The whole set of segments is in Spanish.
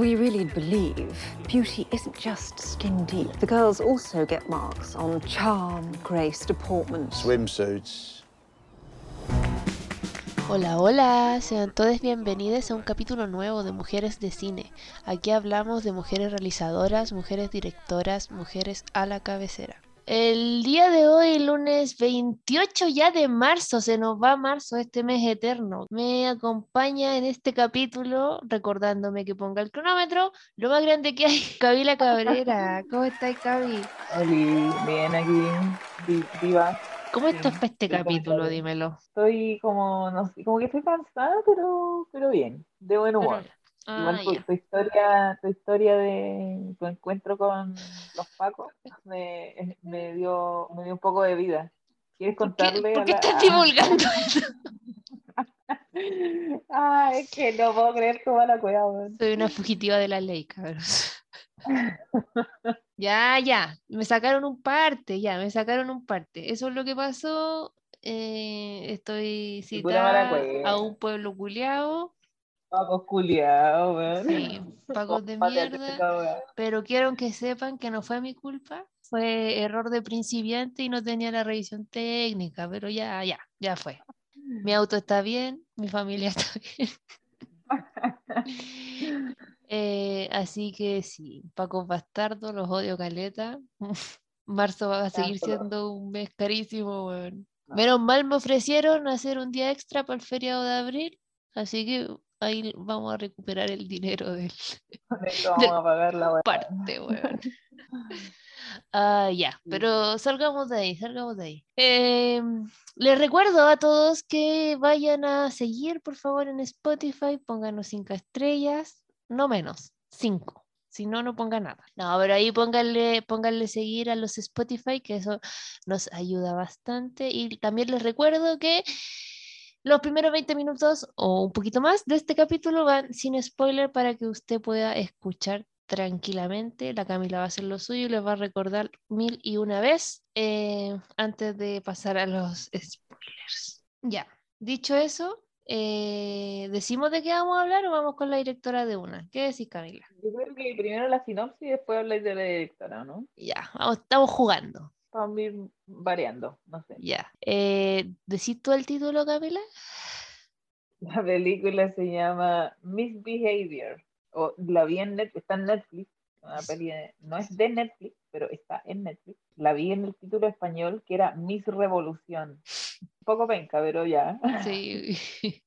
We really believe beauty isn't just skin deep. The girls also get marks on charm, grace, deportment. Swimsuits. Hola, hola, sean todos bienvenidos a un capítulo nuevo de Mujeres de Cine. Aquí hablamos de mujeres realizadoras, mujeres directoras, mujeres a la cabecera. El día de hoy, lunes 28 ya de marzo, se nos va marzo, este mes eterno. Me acompaña en este capítulo, recordándome que ponga el cronómetro, lo más grande que hay, Cabila Cabrera. ¿Cómo estás, Cabi? Hola, bien aquí, viva. ¿Cómo estás para este capítulo? Dímelo. Estoy como, no sé, como que estoy cansada, pero, pero bien, de buen humor. Ah, Igual tu, historia, tu historia de tu encuentro con los Pacos me, me dio, me dio un poco de vida. ¿Quieres ¿Por qué, contarle por qué la- estás divulgando eso? Ah, es que no puedo creer cómo la weón. Soy una fugitiva de la ley, cabros. Ya, ya, me sacaron un parte, ya, me sacaron un parte. Eso es lo que pasó. eh, estoy citada a un pueblo culiao, Pacos culiados, weón. sí, pagos de mierda, pero quiero que sepan que no fue mi culpa, fue error de principiante y no tenía la revisión técnica, pero ya, ya, ya fue. Mi auto está bien, mi familia está bien. Eh, así que sí, Paco Bastardo, los odio caleta. Marzo va a seguir siendo un mes carísimo, weón. No. Menos mal me ofrecieron hacer un día extra para el feriado de abril, así que ahí vamos a recuperar el dinero del vamos a pagar la parte, weón. Ah, ya, Sí. pero salgamos de ahí, salgamos de ahí. Em, les recuerdo a todos que vayan a seguir, por favor, en Spotify, pónganos cinco estrellas, no menos, cinco. Si no, no ponga nada. No, pero ahí pónganle, pónganle seguir a los Spotify, que eso nos ayuda bastante. Y también les recuerdo que los primeros 20 minutos o un poquito más de este capítulo van sin spoiler para que usted pueda escuchar tranquilamente. La Camila va a hacer lo suyo y les va a recordar mil y una vez eh, antes de pasar a los spoilers. Ya, dicho eso, eh, ¿decimos de qué vamos a hablar o vamos con la directora de una? ¿Qué decís, Camila? Yo creo que primero la sinopsis y después habláis de la directora, ¿no? Ya, vamos- estamos jugando. Vamos a ir variando, no sé. Ya. Eh, ¿Decís tú el título, Camila? La película se llama Misbehavior. O la vi en Netflix, está en Netflix. Una peli de- no es de Netflix, pero está en Netflix. La vi en el título español que era Miss Revolución. Un poco penca, pero ya. Sí.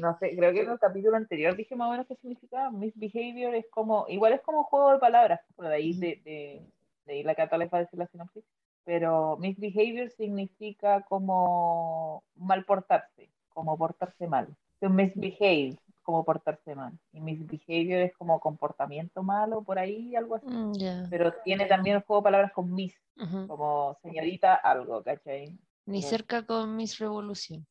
No sé, creo que en el capítulo anterior dije más o menos qué significaba. Misbehavior es como, igual es como un juego de palabras, por ahí de, de, de ahí la Cata a decir la sinopsis. Pero misbehavior significa como mal portarse, como portarse mal. Entonces, misbehave, como portarse mal. Y misbehavior es como comportamiento malo, por ahí, algo así. Mm. Pero tiene también el juego de palabras con Ujú. como señorita algo, ¿cachai? Ni cerca con Miss Revolución.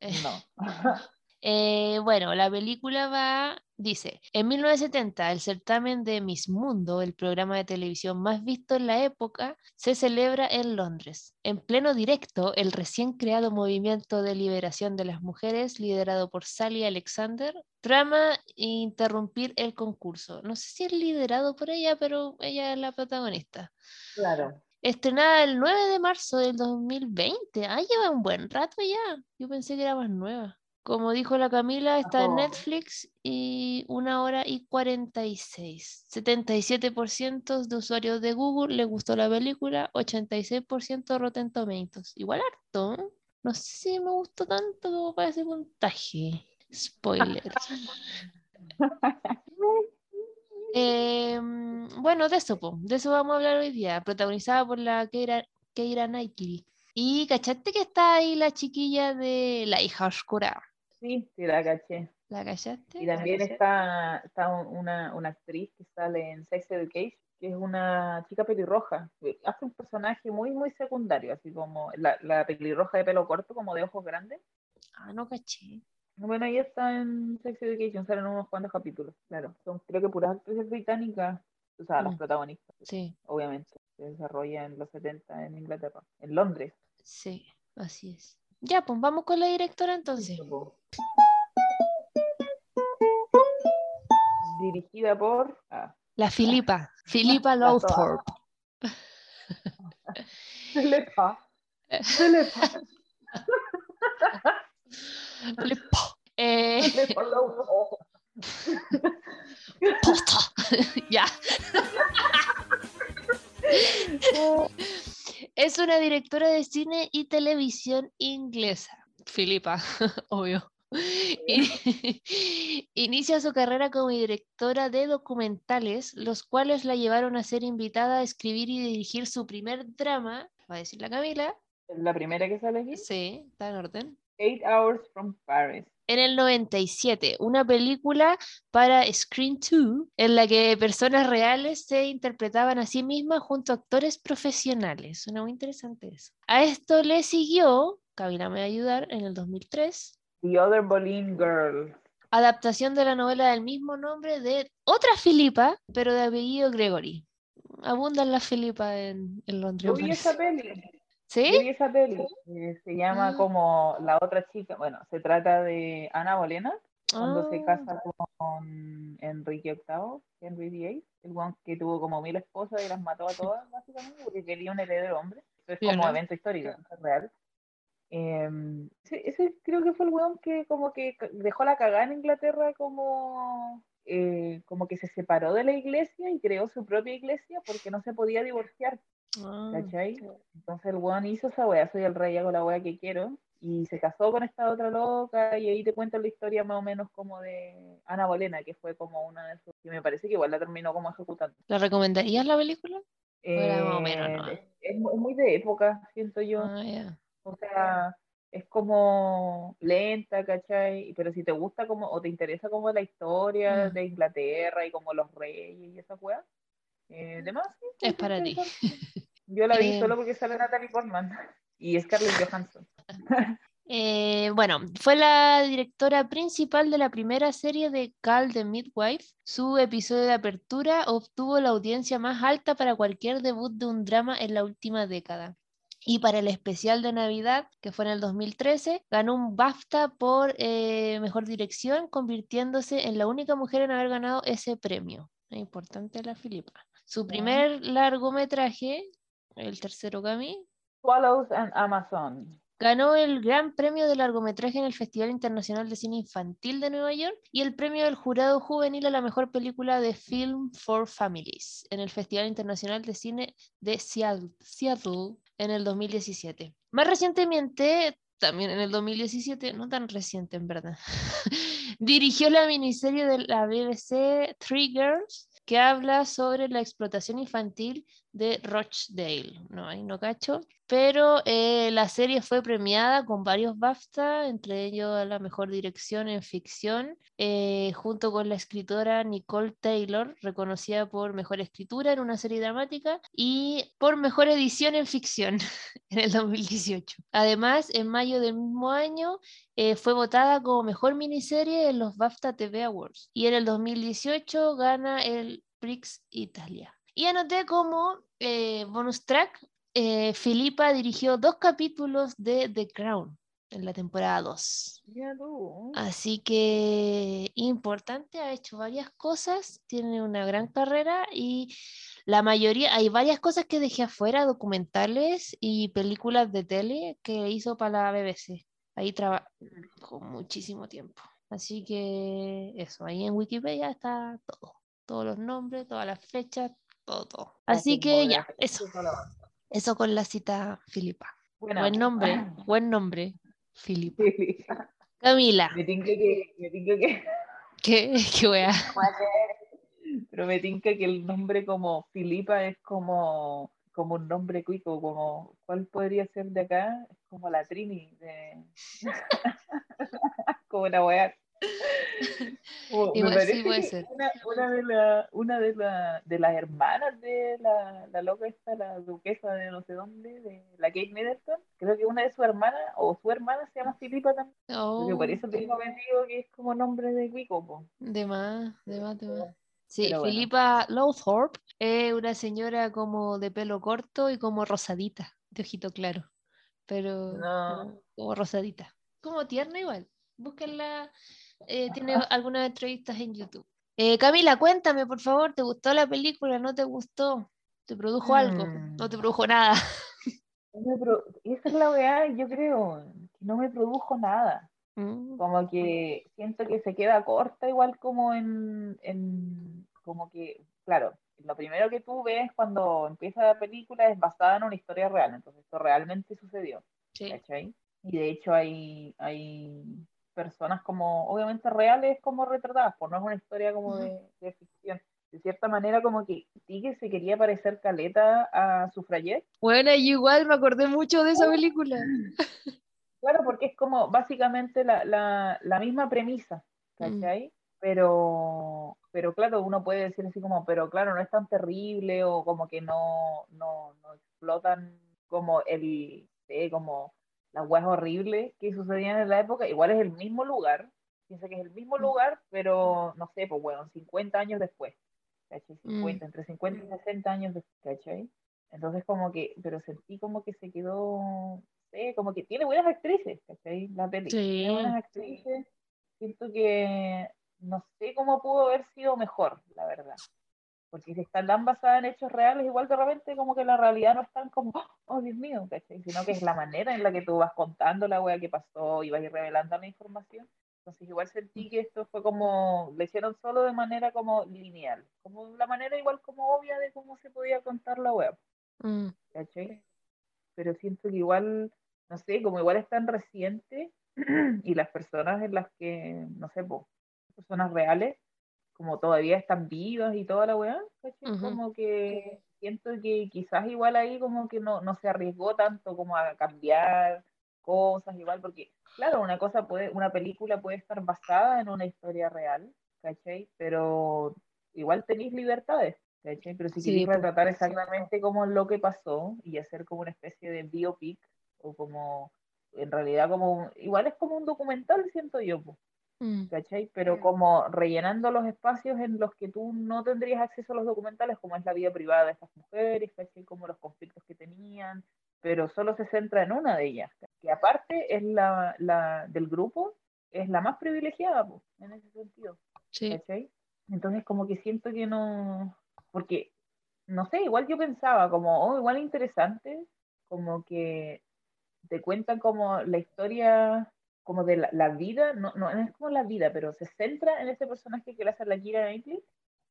No. Eh, bueno, la película va, dice, en 1970 el certamen de Miss Mundo, el programa de televisión más visto en la época, se celebra en Londres. En pleno directo, el recién creado movimiento de liberación de las mujeres, liderado por Sally Alexander, trama interrumpir el concurso. No sé si es liderado por ella, pero ella es la protagonista. Claro. Estrenada el 9 de marzo del 2020. Ah, lleva un buen rato ya. Yo pensé que era más nueva. Como dijo la Camila, está en. Netflix y una hora y 46. 77% de usuarios de Google le gustó la película, 86% Rotten Tomatoes. Igual harto. No sé si me gustó tanto como para ese puntaje. Spoiler. Em, bueno, de eso, po, de eso vamos a hablar hoy día, protagonizada por la Keira, Keira Knightley. Y cachaste que está ahí la chiquilla de la hija oscura. Sí, sí, la caché. ¿La cachaste? Y también está, está un- una, una actriz que sale en Sex Education, que es una chica pelirroja. Hace un personaje muy, muy secundario, así como la, la pelirroja de pelo corto, como de ojos grandes. Ah, no caché. Bueno, ella está en Sex Education, salen unos cuantos capítulos, claro. Son creo que puras actrices británicas, o sea, las Mm. protagonistas, Sí, obviamente. Se desarrolla en los 70 en Inglaterra, en Londres. sí, así es. Ya, pues vamos con la directora entonces. dirigida por. ah, La Filipa, Filipa. Lowthorpe. Filipa. Filipa. Filipa. Eh, Filipa ya. Es una directora de cine y televisión inglesa. Filipa, obvio. Inicia su carrera como directora de documentales, los cuales la llevaron a ser invitada a escribir y dirigir su primer drama, va a decir la Camila, La primera que sale aquí. sí, está en orden, Eight Hours from Paris. En el 97, una película para Screen 2 en la que personas reales se interpretaban a sí mismas junto a actores profesionales. Suena muy interesante eso. A esto le siguió, Camila me va a ayudar, en el 2003, The Other Boleyn Girl. adaptación de la novela del mismo nombre de otra Filipa, pero de apellido Gregory. Abundan las Filipas en, en Londres. Esa peli. Yo ¿Sí? vi esa peli. eh, se llama Ah. como La otra chica. Bueno, se trata de Ana Bolena cuando se Ah, casa con Enrique VIII, Henry VIII, el guan que tuvo como mil esposas y las mató a todas, básicamente, porque quería un heredero hombre. Eso es como Piola. evento histórico, es real. Em, ese, ese creo que fue el weón que como que dejó la cagada en Inglaterra como, eh, como que se separó de la iglesia y creó su propia iglesia porque no se podía divorciar, ah. ¿cachai? Entonces el weón hizo esa wea, soy el rey, hago la wea que quiero, y se casó con esta otra loca, y ahí te cuento la historia más o menos como de Ana Bolena, que fue como una de sus, y me parece que igual la terminó como ejecutando. ¿La recomendarías la película? era más o menos, Eh, ¿no? es, es mu- muy de época, siento yo. Ah. O sea, es como lenta, ¿cachai? Pero si te gusta como, o te interesa como la historia Mm. de Inglaterra y como los reyes y esas weas, eh, demás, sí, Es para ti. Yo la vi Eh, solo porque sale Natalie Portman y Scarlett Johansson. Eh, bueno, fue la directora principal de la primera serie de Cal the Midwife. Su episodio de apertura obtuvo la audiencia más alta para cualquier debut de un drama en la última década. Y para el especial de Navidad, que fue en el 2013, ganó un BAFTA por eh, mejor dirección, convirtiéndose en la única mujer en haber ganado ese premio. Es importante la Filipa. Su primer largometraje, el tercero Cami, Swallows and Amazon. Ganó el Gran Premio de Largometraje en el Festival Internacional de Cine Infantil de Nueva York y el premio del jurado juvenil a la mejor película de Film for Families en el Festival Internacional de Cine de Seattle, Seattle en el 2017. Más recientemente, también en el 2017, no tan reciente en verdad, dirigió la miniserie de la BBC Three Girls que habla sobre la explotación infantil de Rochdale. No, ahí no cacho. Pero eh, la serie fue premiada con varios BAFTA, entre ellos la mejor dirección en ficción, eh, junto con la escritora Nicole Taylor, reconocida por mejor escritura en una serie dramática y por mejor edición en ficción en el 2018. Además, en mayo del mismo año eh, fue votada como mejor miniserie en los BAFTA TV Awards y en el 2018 gana el Prix Italia. Y anoté como bonus track, eh, Filipa dirigió dos capítulos de The Crown en la temporada 2. Ya tú. Así que importante, ha hecho varias cosas, tiene una gran carrera y la mayoría, hay varias cosas que dejé afuera, documentales y películas de tele que hizo para la BBC. Ahí trabajó muchísimo tiempo. Así que eso, ahí en Wikipedia está todo, todos los nombres, todas las fechas, todo. todo. Así que ya, eso, eso con la cita Filipa. Buena. Buen nombre, buen nombre, Filipa. Camila, Me tinca que, me tinca que, ¿qué, qué wea? pero me tinca que el nombre como Filipa es como, como un nombre cuico, como, ¿cuál podría ser de acá? Es como la Trini, de... como una weá. Igual sí puede ser. Una, una de, la, una de, la, de las hermanas de la, la loca esta, la duquesa de no sé dónde, de la Kate Middleton, creo que una de sus hermanas, o su hermana se llama Filipa también. Porque por Oh, eso tengo entendido que es como nombre de po. de más, de más, de más. Sí, bueno. Filipa Lowthorpe es una señora como de pelo corto y como rosadita, de ojito claro, pero No. como, como rosadita, como tierna igual. Búsquenla, eh, tiene algunas entrevistas en YouTube. Eh, Camila, cuéntame, por favor, ¿te gustó la película? ¿No te gustó? ¿Te produjo algo? No te Mm. produjo nada. No Esa es la weá, yo creo, que no me produjo nada. Mm, Como que siento que se queda corta igual como en, en como que, claro, lo primero que tú ves cuando empieza la película es basada en una historia real, entonces esto realmente sucedió, sí. Y de hecho hay, hay personas como, obviamente reales como retratadas, pues no es una historia como de, de ficción. De cierta manera como que sí que se quería parecer caleta a Sufragette, Bueno, yo igual me acordé mucho de esa película. Claro, porque es como básicamente la, la, la misma premisa, ¿cachai? Pero, pero claro, uno puede decir así como, pero claro, no es tan terrible o como que no, no, no explotan como el, eh, como las weas horribles que sucedían en la época. Igual es el mismo lugar, piensa que es el mismo Mm. lugar, pero no sé, pues bueno, 50 años después, ¿cachai? Mm. 50, entre 50 y 60 años después, ¿cachai? Entonces como que, pero sentí como que se quedó sé, como que tiene buenas actrices, ¿cachai? La peli. Tiene Sí. buenas actrices. Siento que no sé cómo pudo haber sido mejor, la verdad. Porque si está tan basada en hechos reales, igual de repente como que la realidad no es tan como, oh Dios mío, ¿cachai? Sino que es la manera en la que tú vas contando la wea que pasó y vas ir revelando la información. Entonces igual sentí que esto fue como, lo hicieron solo de manera como lineal, como la manera igual como obvia de cómo se podía contar la web. Mm, ¿cachai? Pero siento que igual, no sé, como igual es tan reciente y las personas en las que, no sé, personas reales, como todavía están vivas y toda la weá. Ujú. Como que siento que quizás igual ahí como que no, no se arriesgó tanto como a cambiar cosas, igual, porque claro, una cosa puede, una película puede estar basada en una historia real, ¿cachai? Pero igual tenéis libertades, ¿cachai? Pero si Sí, queréis retratar exactamente como lo que pasó y hacer como una especie de biopic, o como, en realidad como, igual es como un documental, siento yo, po, mm, ¿cachai? Pero como rellenando los espacios en los que tú no tendrías acceso a los documentales, como es la vida privada de estas mujeres, ¿cachai? Como los conflictos que tenían, pero solo se centra en una de ellas, que aparte es la, la del grupo, es la más privilegiada, po, en ese sentido, sí. ¿cachai? Entonces como que siento que no, porque, no sé, igual yo pensaba como, oh, igual interesante, como que te cuentan como la historia como de la, la vida, no, no, no es como la vida, pero se centra en ese personaje que le hace la Kira Knightley,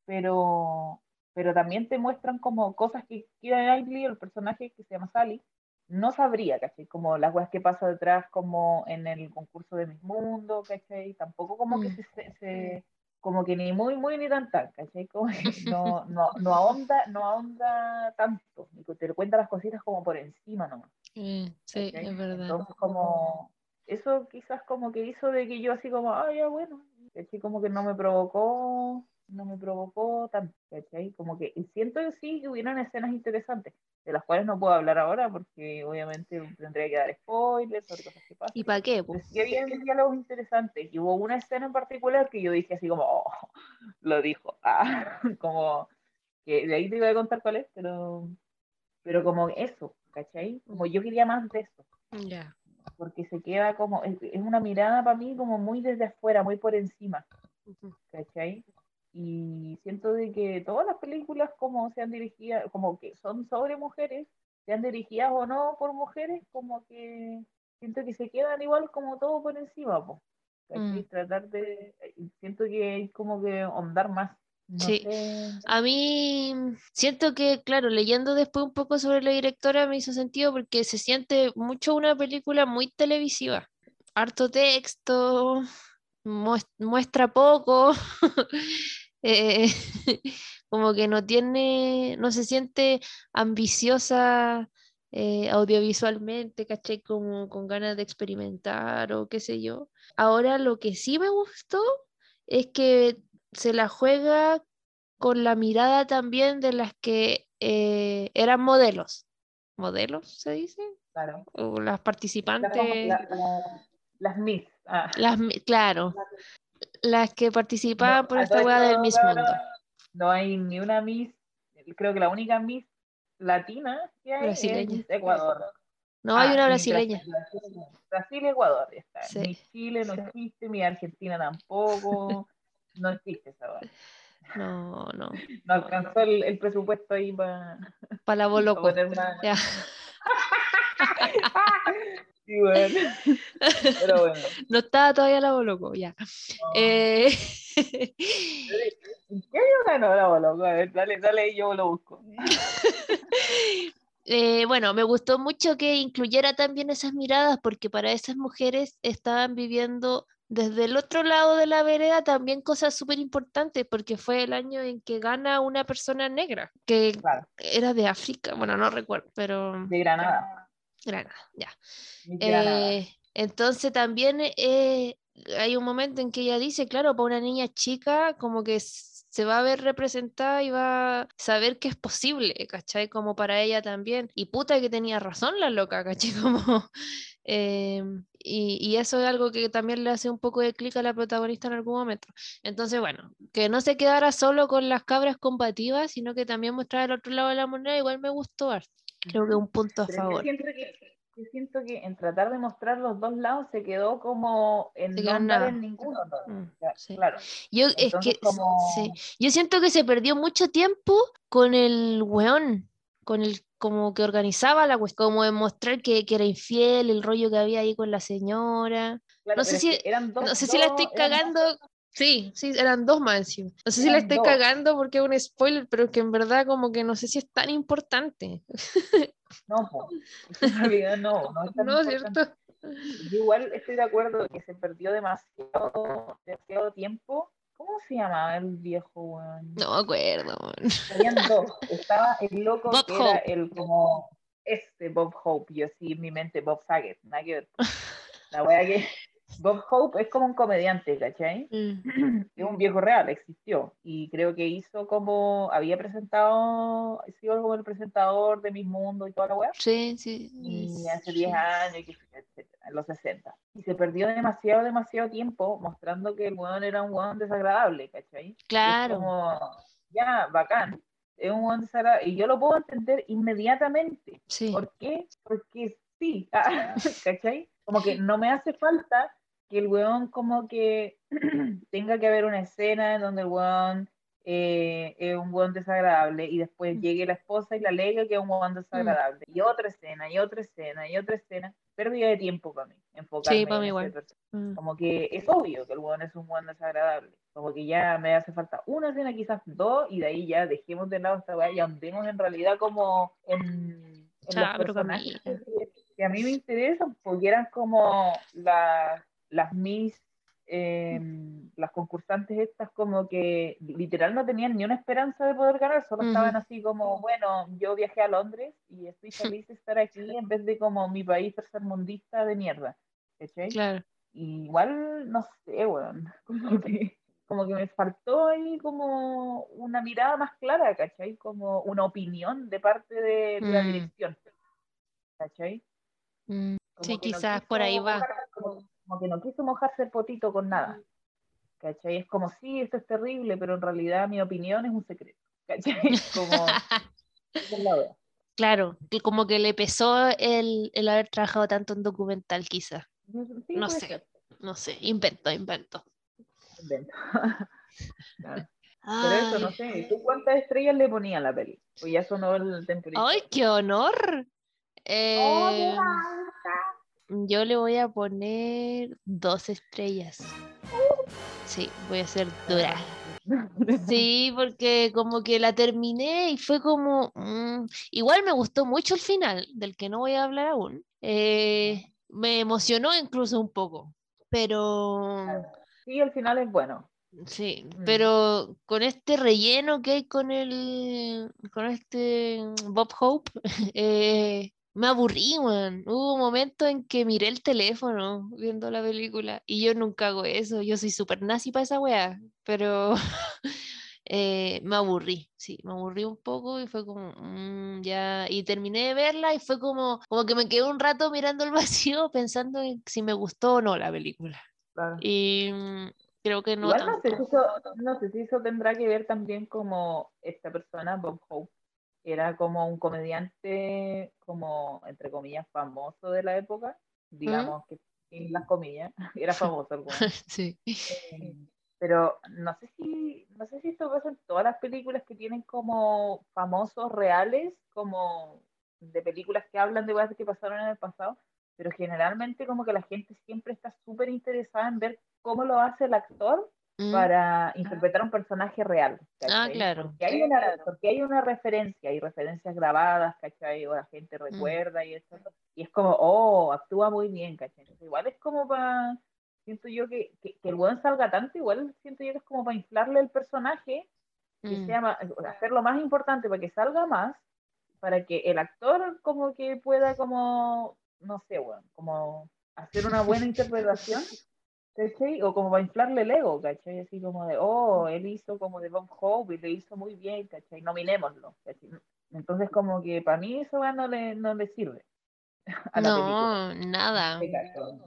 pero, pero también te muestran como cosas que Kira Knightley, el personaje que se llama Sally, no sabría, ¿cachai? Como las weas que pasa detrás, como en el concurso de Miss Mundo, ¿cachai? Tampoco como que Mm. se, se, se- como que ni muy, muy, ni tan tan, ¿cachai? Como que no, no, no ahonda, no ahonda tanto, que te cuenta las cositas como por encima nomás. Eh, sí, es verdad. Entonces, como, eso quizás como que hizo de que yo así como, ah, ya bueno, ¿cachai? Como que no me provocó, no me provocó tanto, ¿cachai? Como que y siento que sí que hubieron escenas interesantes, de las cuales no puedo hablar ahora porque obviamente tendría que dar spoilers sobre cosas que pasan. ¿Y para qué? Pero sí había diálogos interesantes y hubo una escena en particular que yo dije así como, oh, lo dijo, ah, como que de ahí te iba a contar cuál es, pero, pero como eso, ¿cachai? Como yo quería más de eso Ya. Porque se queda como, es, es una mirada para mí como muy desde afuera, muy por encima. ¿cachai? Y siento de que todas las películas como sean dirigidas, como que son sobre mujeres, sean dirigidas o no por mujeres, como que siento que se quedan igual como todo por encima, po, ¿cachai? Mm. Tratar de, siento que hay como que ahondar más, no Sí. sé, A mí siento que, claro, leyendo después un poco sobre la directora me hizo sentido porque se siente mucho una película muy televisiva. Harto texto, mues- muestra poco, eh, como que no tiene, no se siente ambiciosa eh, audiovisualmente, ¿cachai? Como con ganas de experimentar o qué sé yo. Ahora lo que sí me gustó es que se la juega con la mirada también de las que eh, eran modelos. ¿Modelos se dice? claro. O las participantes, la- la- las Miss, ah. las, claro, las que participaban No, por esta weá del Miss Mundo. No hay ni una Miss, creo que la única Miss latina que hay Brasileña. es Ecuador. No, hay Ah, una y brasileña. Brasil, Brasil, Ecuador, ya está. Sí. Mi Chile no existe, mi Argentina tampoco. no existe esa weá. No, no. No alcanzó el, el presupuesto ahí para Para la Boloco. una. Ya. Sí, bueno. Pero bueno. No estaba todavía la Boloco, ya. Eh, ¿En qué ganó la Boloco? A ver, dale, dale y yo lo busco. eh, bueno, me gustó mucho que incluyera también esas miradas porque para esas mujeres estaban viviendo desde el otro lado de la vereda también cosas súper importantes porque fue el año en que gana una persona negra que Claro, era de África, bueno, no recuerdo, pero de Granada. Granada, ya. Granada. Eh, entonces también eh, hay un momento en que ella dice, claro, para una niña chica como que se va a ver representada y va a saber que es posible, ¿cachai? Como para ella también. Y puta que tenía razón la loca, ¿cachai? Como, em, y, y eso es algo que también le hace un poco de clic a la protagonista en algún momento. Entonces, bueno, que no se quedara solo con las cabras combativas, sino que también mostrara el otro lado de la moneda, igual me gustó. harto. Creo que un punto a favor. que, yo siento que en tratar de mostrar los dos lados se quedó como en Se no nada. en ninguno. ¿no? Mm, sí. Claro. Yo, es que, como... sí, yo siento que se perdió mucho tiempo con el weón, con el como que organizaba la cuestión, como de mostrar que, que era infiel, el rollo que había ahí con la señora. claro, no sé si- que eran dos, No sé si la estoy dos- cagando. Sí, sí, eran dos más encima. No sé si la estoy dos. cagando porque es un spoiler, pero que en verdad como que no sé si es tan importante. No, en realidad no, no es tan ¿No es importante. cierto? Yo igual estoy de acuerdo que se perdió demasiado, demasiado tiempo. ¿Cómo se llamaba el viejo weón? No me acuerdo. weón. Habían dos. Estaba el loco Bob que era Hope. el como este Bob Hope. Yo sí en mi mente Bob Saget. Nada que ver. La wea que Bob Hope es como un comediante, ¿cachai? Mm, Es un viejo real, existió. Y creo que hizo como, había presentado, ha sido como el presentador de Mis Mundo y toda la wea. Sí, sí. Y hace sí. 10 años, y qué sé yo, etcétera, en los 60. Y se perdió demasiado, demasiado tiempo mostrando que el weón era un weón desagradable, ¿cachai? Claro. como, ya, bacán. Es un desagradable. Y yo lo puedo entender inmediatamente. Sí. ¿Por qué? Porque sí, ah, ¿cachai? Como que no me hace falta que el weón como que tenga que haber una escena en donde el weón eh, es un weón desagradable y después Mm. llegue la esposa y la alega que es un weón desagradable. Y otra escena, y otra escena, y otra escena. Pérdida de tiempo para mí, enfocarme para en mí ese igual. Mm, Como que es obvio que el weón es un weón desagradable. Como que ya me hace falta una escena, quizás dos, y de ahí ya dejemos de lado esta weá y andemos en realidad como en, en los Ya, pero personajes que a mí me interesan, porque eran como las las mis, em, las concursantes estas como que literal no tenían ni una esperanza de poder ganar, solo estaban así como, bueno, yo viajé a Londres y estoy feliz de estar aquí en vez de como mi país tercermundista de mierda. ¿cachai? Claro. Y igual, no sé, weón, como que, como que me faltó ahí como una mirada más clara, ¿cachai? Como una opinión de parte de, de la Mm. dirección, ¿cachai? Mm, Sí, no quizás por ahí va. como, como que no quiso mojarse el potito con nada, ¿cachai? Es como, sí, esto es terrible, pero en realidad mi opinión es un secreto, ¿cachai? Como, es. Claro, que como que le pesó el, el haber trabajado tanto en documental, quizás. Sí, No sé. ser, No sé, invento, invento. invento. Claro. Pero eso, no sé, ¿tú cuántas estrellas le ponías a la peli? Pues ya sonó el temporada. ¡Ay, qué honor! Eh, yo le voy a poner dos estrellas. Sí, voy a ser dura. Sí, porque como que la terminé y fue como... mm, igual me gustó mucho el final, del que no voy a hablar aún. Eh, me emocionó incluso un poco, pero... Sí, al final es bueno. Sí, Mm. pero con este relleno que hay con el, con este mm, Bob Hope, eh, me aburrí, weón. Hubo un momento en que miré el teléfono viendo la película y yo nunca hago eso. Yo soy súper nazi para esa weá, pero eh, me aburrí, sí, me aburrí un poco y fue como, mm, ya, y terminé de verla y fue como, como que me quedé un rato mirando el vacío pensando en si me gustó o no la película. Claro. Y mm, creo que no Igual no sé, si eso, no sé si eso tendrá que ver también como esta persona, Bob Hope, era como un comediante, como entre comillas, famoso de la época, digamos que sin las comillas, era famoso. Sí. Eh, pero no sé si, no sé si esto pasa en todas las películas que tienen como famosos reales, como de películas que hablan de cosas que pasaron en el pasado, pero generalmente como que la gente siempre está súper interesada en ver cómo lo hace el actor Mm. para interpretar un personaje real. Ah, ¿cachai? claro. Porque hay, una, porque hay una referencia, hay referencias grabadas, ¿cachai? O la gente Mm. recuerda y eso. Y es como, oh, actúa muy bien, ¿cachai? Entonces, igual es como para, siento yo que, que, que el buen salga tanto, igual siento yo que es como para inflarle el personaje, que Mm. sea más, hacerlo más importante para que salga más, para que el actor como que pueda como, no sé, bueno, como hacer una buena interpretación ¿cachai? O como para inflarle el ego, ¿cachai? Así como de, oh, él hizo como de Bob Hope y lo hizo muy bien, ¿cachai? Nominémoslo, ¿cachai? Entonces como que para mí eso no le, no le sirve a la película. No, nada. ¿Te cacho?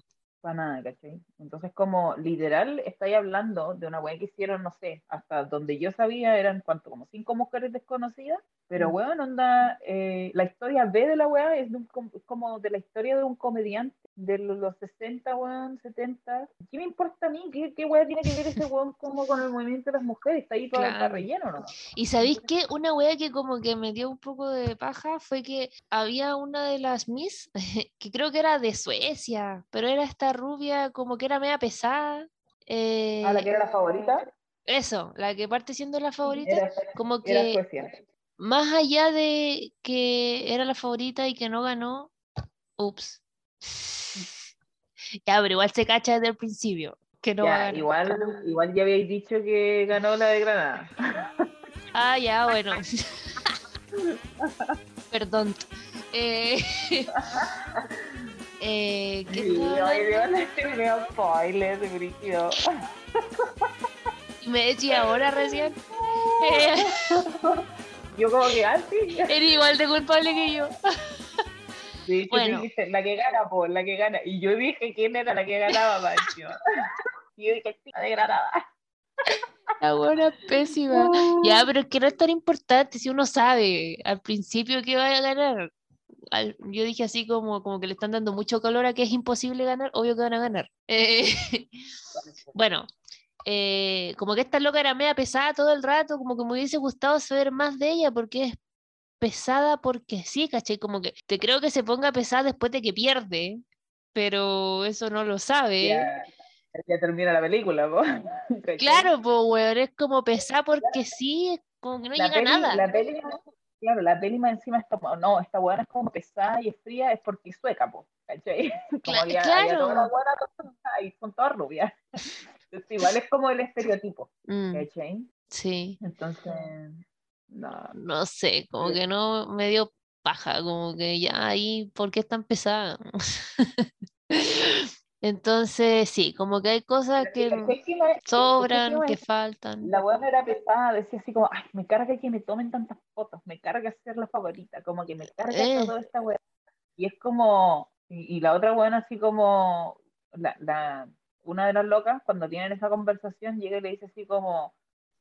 Para nada, ¿cachai? Entonces como literal estáis hablando de una weá que hicieron, no sé, hasta donde yo sabía eran, ¿cuánto? Como cinco mujeres desconocidas, pero Mm. weón, onda, eh, la historia B de la weá es, de un com- es como de la historia de un comediante de lo- los 60, weón, 70. ¿Qué me importa a mí? ¿Qué, qué weá tiene que ver ese weón como con el movimiento de las mujeres? Está ahí para Claro. relleno, ¿no? Y sabéis que una wea que como que me dio un poco de paja fue que había una de las Miss, que creo que era de Suecia, pero era esta rubia como que era media pesada. Ah, la eh, que era la favorita. eso, la que parte siendo la favorita, Era, como era que Suecia. más allá de que era la favorita y que no ganó, ups. Ya, pero igual se cacha desde el principio que no va a Ya, igual, igual ya habéis dicho que ganó la de Granada. Ah, ya, bueno. Perdón. Eh, eh, ¿qué Sí? Dios, brígido. Y me decía ahora recién. Eh, Yo como que antes. era igual de culpable que yo. Sí, Bueno. dijiste, la que gana, por la que gana. Y yo dije quién era la que ganaba, Pancho. Y yo dije, sí, la de Granada. La buena pésima. Ya, pero es que no es tan importante si uno sabe al principio que va a ganar. Al- yo dije así como, como que le están dando mucho calor a que es imposible ganar, obvio que van a ganar. Eh, bueno, eh, como que esta loca era media pesada todo el rato, como que me hubiese gustado saber más de ella porque es pesada porque sí, ¿cachai? Como que te creo que se ponga pesada después de que pierde, pero eso no lo sabe. Ya, ya termina la película, po. Claro, pues, weón, es como pesada porque sí, como que no la llega peli, nada. La peli, claro, la peli más encima es como, no, esta buena es como pesada y es fría, es porque es sueca, po, ¿cachai? Como Cla- había, claro. había todas las buenas y son todas rubias. Entonces, igual es como el estereotipo, Mm, ¿cachai? sí, Entonces, no, no sé, como que no me dio paja, como que ya ahí, ¿por qué es tan pesada? Entonces, sí, como que hay cosas que sobran, que faltan. La buena era pesada, decía así como, ay, me carga que me tomen tantas fotos, me carga ser la favorita, como que me carga Eh. toda esta weá. Y es como, y, y la otra buena así como, la, la, una de las locas, cuando tienen esa conversación, llega y le dice así como,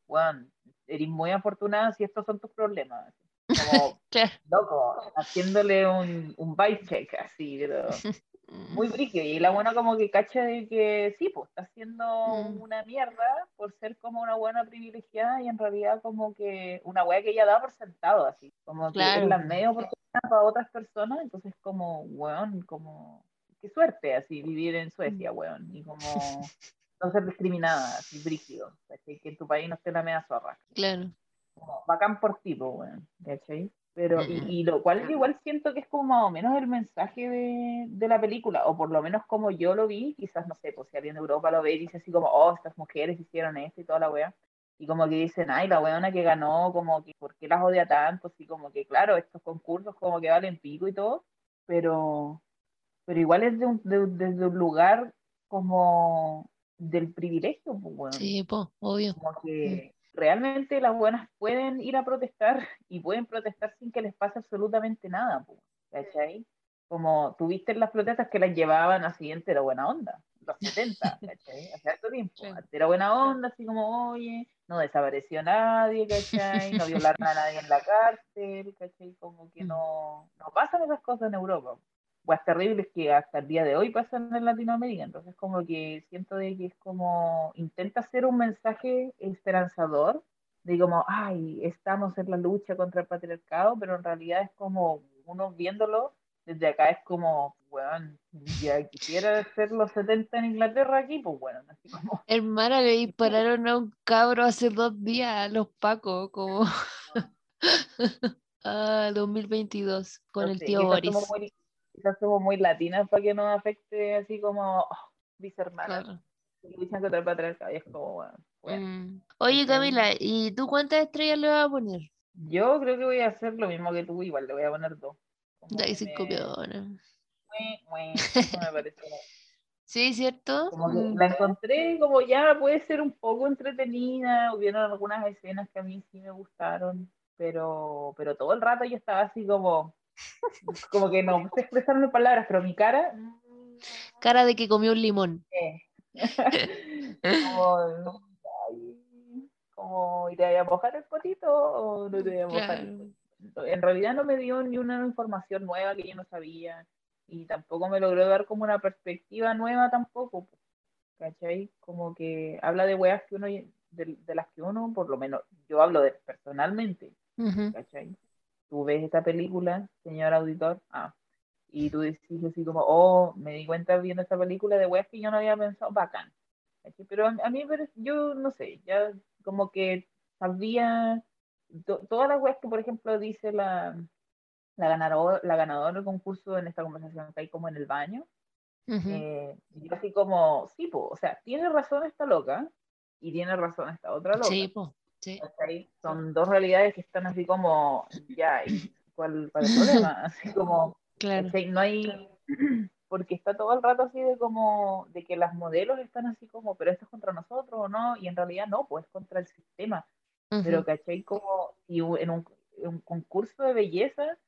weón, eres muy afortunada si estos son tus problemas. Como, loco, haciéndole un, un vibe check así, pero muy brígido. Y la buena como que cacha de que sí, pues está haciendo Mm. una mierda por ser como una buena privilegiada y en realidad como que una wea que ella da por sentado, así. Como que Claro. es la media oportunidad para otras personas, entonces como, weón, como, qué suerte así vivir en Suecia, weón, y como no ser discriminada, así brígido, ¿cachai? Que en tu país no esté la media zorra. Claro. Como, bacán por tipo, weón, ¿cachai? Pero, y, Mm. y lo cual igual siento que es como más o menos el mensaje de, de la película, o por lo menos como yo lo vi, quizás, no sé, pues si alguien de Europa lo ve y dice así como, oh, estas mujeres hicieron esto y toda la wea, y como que dicen, ay, la weona que ganó, como que, ¿por qué las odia tanto? Así como que, claro, estos concursos como que valen pico y todo, pero, pero igual es de un, de- desde un lugar como del privilegio, pues, weón Sí, po, obvio. como que realmente las buenas pueden ir a protestar y pueden protestar sin que les pase absolutamente nada, ¿cachai? Como tuviste las protestas que las llevaban así entera buena onda, los 70, ¿cachai? Hace harto tiempo, Sí. era buena onda, así como, oye, no desapareció nadie, ¿cachai? No violaron a nadie en la cárcel, ¿cachai? Como que Mm. no, no pasan esas cosas en Europa. Weas terribles que hasta el día de hoy pasan en Latinoamérica. Entonces, como que siento de que es como, intenta hacer un mensaje esperanzador, de como, ay, estamos en la lucha contra el patriarcado, pero en realidad es como, uno viéndolo desde acá es como, bueno, ya quisiera ser los 70 en Inglaterra aquí, pues bueno, así como... Hermana, le dispararon a un cabro hace dos días a los pacos, como... ah, 2022, con no el tío Boris. somos muy- quizás somos muy latinas para que nos afecte así como, oh, mis hermanas, Claro. luchan contra el patriarcado, y es como, bueno, bueno. Mm. Oye. Camila, ¿y tú cuántas estrellas le vas a poner? Yo creo que voy a hacer lo mismo que tú, igual le voy a poner dos. Dai cinco me- me pareció Sí, ¿cierto? Como que Mm. la encontré como ya puede ser un poco entretenida, hubieron algunas escenas que a mí sí me gustaron, pero, pero todo el rato yo estaba así como, como que no se expresaron en palabras, pero mi cara, mm, Cara de que comió un limón. eh. como, como, ¿y te voy a mojar el potito o no te voy a mojar Claro. En realidad no me dio ni una información nueva que yo no sabía y tampoco me logró dar como una perspectiva nueva tampoco. ¿cachai? Como que habla de weas que uno, de, de las que uno, por lo menos, yo hablo de personalmente, Ujú. ¿cachai? Tú ves esta película, señor auditor, ah, y tú decís así como, oh, me di cuenta viendo esta película de weas que yo no había pensado, bacán. Pero a, mí, pero yo no sé, ya como que sabía to- todas las weas que, por ejemplo, dice la, la, ganadora, la ganadora del concurso en esta conversación que hay como en el baño, Ujú. eh, y yo así como, sí, po, o sea, tiene razón esta loca y tiene razón esta otra loca. Sí, po, Son dos realidades que están así como, ya, ¿y ¿cuál, cuál es el problema? Así como, Claro. No hay, porque está todo el rato así de como, de que las modelos están así como, pero esto es contra nosotros o no, y en realidad no, pues es contra el sistema. Pero, Ujú. ¿cachai? Como u- en un, en un concurso de belleza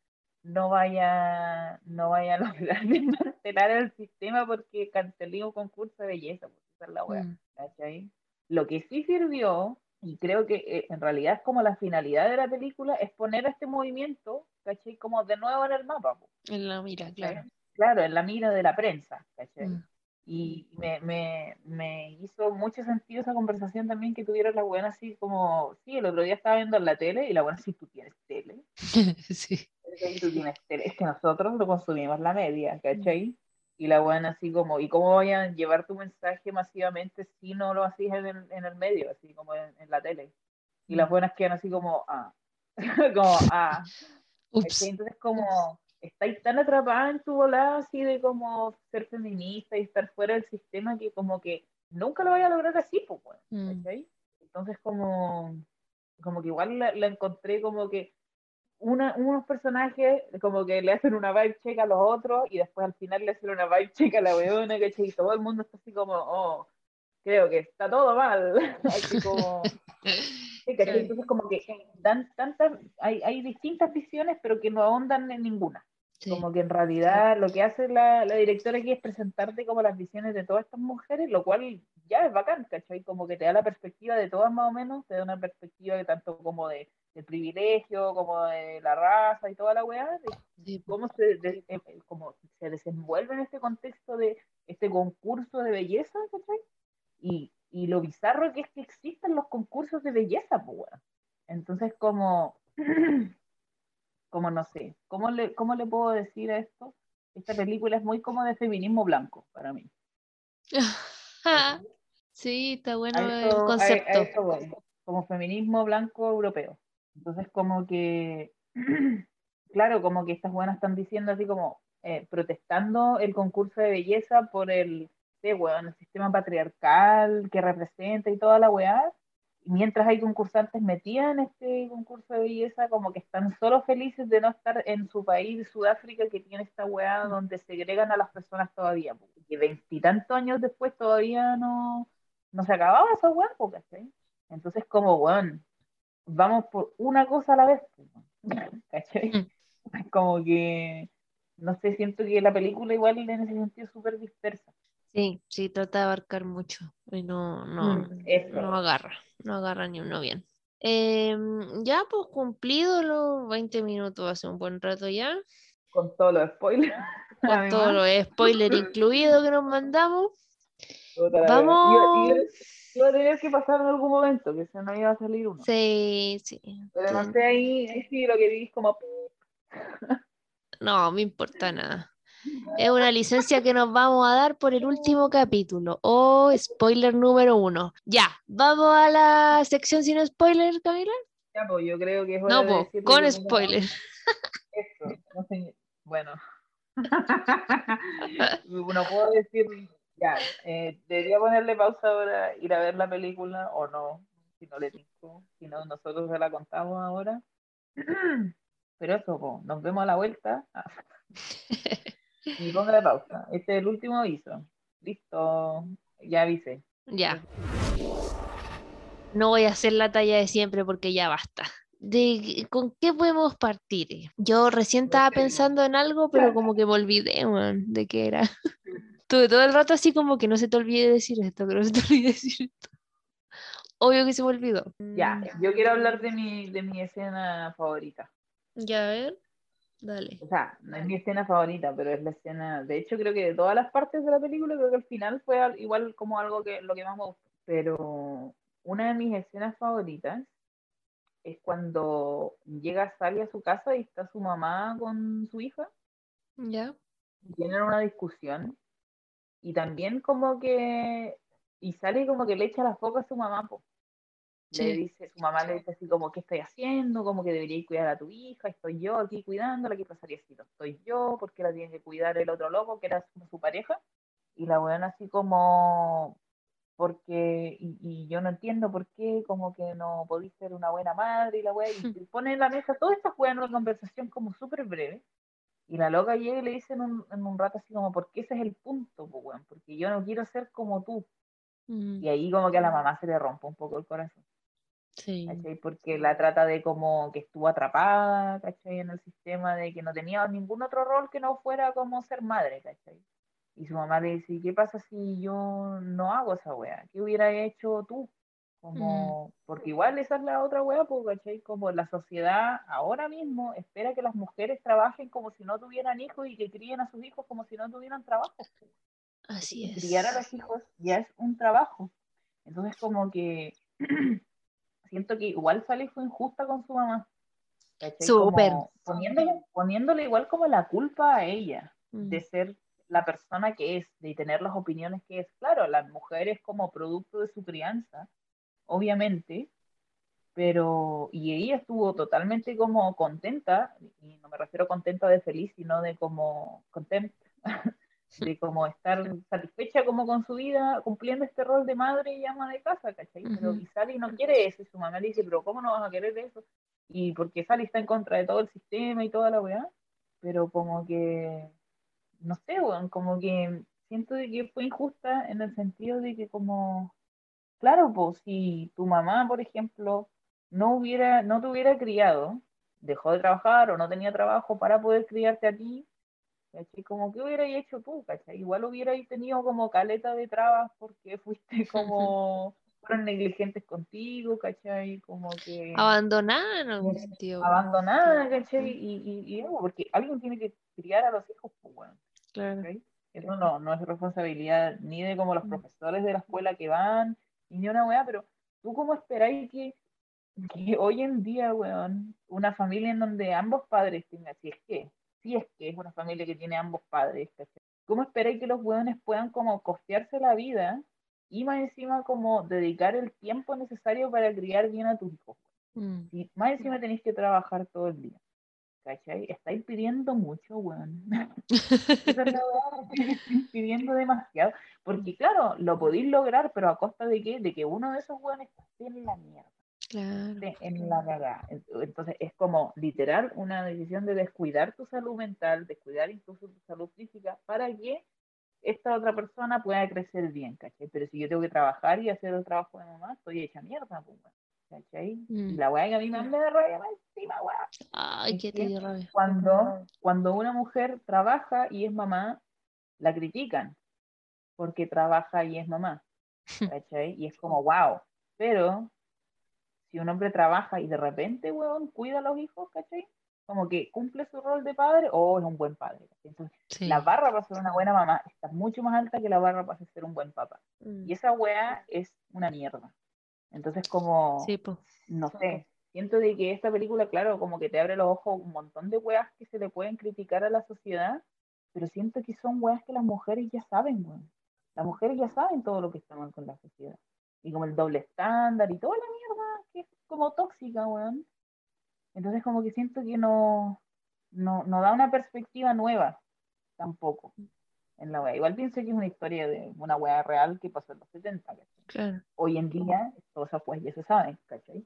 no vaya, no vaya a lograr desmantelar el sistema porque cancelé un concurso de belleza, pues esa es la wea, Mm. Lo que sí sirvió, y creo que eh, en realidad es como la finalidad de la película, es poner a este movimiento, ¿cachai? Como de nuevo en el mapa, pues, En la mira, claro. Claro, en la mira de la prensa, ¿cachai? Mm. Y me, me, me hizo mucho sentido esa conversación también que tuvieron la buena así como, sí, el otro día estaba viendo en la tele y la buena sí, tú tienes tele, sí. Tú tienes tele, es que nosotros lo consumimos la media, ¿cachai? Y la buena así como, ¿y cómo vayan a llevar tu mensaje masivamente si no lo hacías en el, en el medio, así como en, en la tele? Y las buenas quedan así como, ah, como, ah. Entonces como estáis tan atrapada en tu volada así de como ser feminista y estar fuera del sistema que como que nunca lo vaya a lograr así, pues, bueno, Mm. Entonces como, como que igual la, la encontré como que una, unos personajes como que le hacen una vibe check a los otros y después al final le hacen una vibe check a la weona, ¿cachai? Y todo el mundo está así como, oh, creo que está todo mal, así como... Entonces como que dan tantas, hay, hay distintas visiones pero que no ahondan en ninguna. Sí. Como que en realidad lo que hace la, la directora aquí es presentarte como las visiones de todas estas mujeres, lo cual ya es bacán, ¿cachai? Como que te da la perspectiva de todas más o menos, te da una perspectiva de tanto como de, de privilegio, como de la raza y toda la weá, de Sí, cómo se, de- eh, cómo se desenvuelve en este contexto de este concurso de belleza, ¿cachai? Y, y lo bizarro que es que existen los concursos de belleza, pues, weón. Entonces, como, como no sé, ¿cómo le, ¿cómo le puedo decir a esto? Esta película es muy como de feminismo blanco para mí. Sí, está bueno el eso, a- a concepto. eso voy, como feminismo blanco europeo. Entonces, como que, claro, como que estas buenas están diciendo así como eh, protestando el concurso de belleza por el, el sistema patriarcal que representa y toda la weá. Mientras hay concursantes metidas en este concurso de belleza, como que están solo felices de no estar en su país, Sudáfrica, que tiene esta weá donde segregan a las personas todavía. Porque veintitantos años después todavía no, no se acababa esa weá, ¿cachai? Entonces, como, weón, vamos por una cosa a la vez, ¿cachai? Como que, no sé, siento que la película igual en ese sentido es súper dispersa. Sí, sí, trata de abarcar mucho y no, no, Mm, no agarra, no agarra ni uno bien. Em, ya, pues cumplido los 20 minutos, hace un buen rato ya. Con todos los spoilers. con todos los spoilers incluidos que nos mandamos. Vamos. Iba a tener que pasar en algún momento, que se no iba a salir uno. Sí, sí. Pero no sí. sé, ahí, ahí sí lo que vi como. No, me importa nada. Es una licencia que nos vamos a dar por el último capítulo. Oh, spoiler número uno. Ya, vamos a la sección sin spoiler, Camila. Ya, pues yo creo que es hora No, de decirle con spoiler. Eso, no sé, bueno. no puedo decir, ya, eh, debería ponerle pausa ahora, ir a ver la película o no, si no le tinco, si no, nosotros se la contamos ahora. Pero eso, po, nos vemos a la vuelta. Ah. Y póngale pausa. Este es el último aviso. Listo, ya avisé. Ya. No voy a hacer la talla de siempre porque ya basta. De, ¿Con qué podemos partir? Yo recién estaba pensando en algo, pero como que me olvidé, weón, de qué era. Tuve todo el rato así como que no se te olvide decir esto, que no se te olvide decir esto. Obvio que se me olvidó. Ya, Mm, yo quiero hablar de mi, de mi escena favorita. Ya, a ver. Dale. O sea, no es mi escena favorita, pero es la escena, de hecho creo que de todas las partes de la película, creo que al final fue al- igual como algo que lo que más me gustó. Pero una de mis escenas favoritas es cuando llega Sally a su casa y está su mamá con su hija, Ya. y tienen una discusión, y también como que, y Sally como que le echa la foca a su mamá, po. Le dice, su mamá le dice así como, ¿qué estoy haciendo? Como que debería cuidar a tu hija, estoy yo aquí cuidándola, ¿qué pasaría si no estoy yo? ¿Por qué la tiene que cuidar el otro loco que era su, su pareja? Y la weona así como, porque, y, y yo no entiendo por qué, como que no podéis ser una buena madre y la wea, y pone en la mesa todas estas weas en una conversación como súper breve. Y la loca llega y le dice en un, en un rato así como, porque ese es el punto, pues, weón, porque yo no quiero ser como tú. Mm, Y ahí como que a la mamá se le rompe un poco el corazón. Sí. ¿cachai? Porque la trata de como que estuvo atrapada, ¿cachai? En el sistema de que no tenía ningún otro rol que no fuera como ser madre, ¿cachai? Y su mamá le dice, ¿qué pasa si yo no hago esa wea? ¿Qué hubiera hecho tú? Como, porque igual esa es la otra wea, pues, ¿cachai? Como la sociedad ahora mismo espera que las mujeres trabajen como si no tuvieran hijos y que críen a sus hijos como si no tuvieran trabajo. Así es. criar a los hijos ya es un trabajo. Entonces como que siento que igual Sally fue injusta con su mamá. Súper. Poniéndole, poniéndole igual como la culpa a ella Mm, de ser la persona que es, de tener las opiniones que es. Claro, la mujer es como producto de su crianza, obviamente, pero, y ella estuvo totalmente como contenta, y no me refiero contenta de feliz, sino de como contenta, de como estar satisfecha como con su vida, cumpliendo este rol de madre y ama de casa, ¿cachai? Pero Ujú. y Sally no quiere eso, y su mamá le dice, pero ¿cómo no vas a querer eso? Y porque Sally está en contra de todo el sistema y toda la weá, pero como que, no sé, weón, como que siento de que fue injusta en el sentido de que como, claro, pues si tu mamá, por ejemplo, no hubiera, no te hubiera criado, dejó de trabajar o no tenía trabajo para poder criarte a ti, ¿cachai? Como que hubierais hecho tú, ¿cachai? Igual hubierais tenido como caleta de trabas porque fuiste como, fueron negligentes contigo, ¿cachai? Como que Abandonada en algún sentido. abandonada, ¿cachai? Y, y, y algo, porque alguien tiene que criar a los hijos, pues bueno. Claro. Eso no, no es responsabilidad ni de como los Mm. profesores de la escuela que van, ni una weá, pero tú cómo esperáis que, que hoy en día, weón, una familia en donde ambos padres tengan, si es que, si es que es una familia que tiene ambos padres, ¿cachai? ¿Cómo esperáis que los weones puedan como costearse la vida y más encima como dedicar el tiempo necesario para criar bien a tus hijos? Mm, Y más encima tenéis que trabajar todo el día. ¿Cachai? Estáis pidiendo mucho, weón. Esa es la weá, estáis pidiendo demasiado. Porque claro, lo podéis lograr, pero a costa de qué? De que uno de esos weones esté en la mierda, Claro. en la cagada. Entonces es como literal una decisión de descuidar tu salud mental, descuidar incluso tu salud física, para que esta otra persona pueda crecer bien, ¿cachai? Pero si yo tengo que trabajar y hacer el trabajo de mamá, estoy hecha mierda, pues, ¿cachai? Y Mm. la weá que a mí me da rabia más encima, weón Ay, qué te dio rabia. cuando, cuando una mujer trabaja y es mamá, la critican porque trabaja y es mamá. ¿cachai? Y es como, wow. Pero si un hombre trabaja y de repente, weón, cuida a los hijos, ¿cachai? como que cumple su rol de padre o es un buen padre. Entonces, Sí. la barra para ser una buena mamá está mucho más alta que la barra para ser un buen papá. Mm. Y esa weá es una mierda. Entonces, como, Sí, no sé, siento de que esta película, claro, como que te abre los ojos a un montón de weas que se le pueden criticar a la sociedad, pero siento que son weas que las mujeres ya saben, weón. Las mujeres ya saben todo lo que está mal con la sociedad. Y como el doble estándar y toda la mierda que es como tóxica, weón. Entonces como que siento que no, no, no da una perspectiva nueva tampoco en la wea. Igual pienso que es una historia de una wea real que pasó en los 70, ¿cachai? Claro. Hoy en día, esas weas ya se saben, ¿cachai?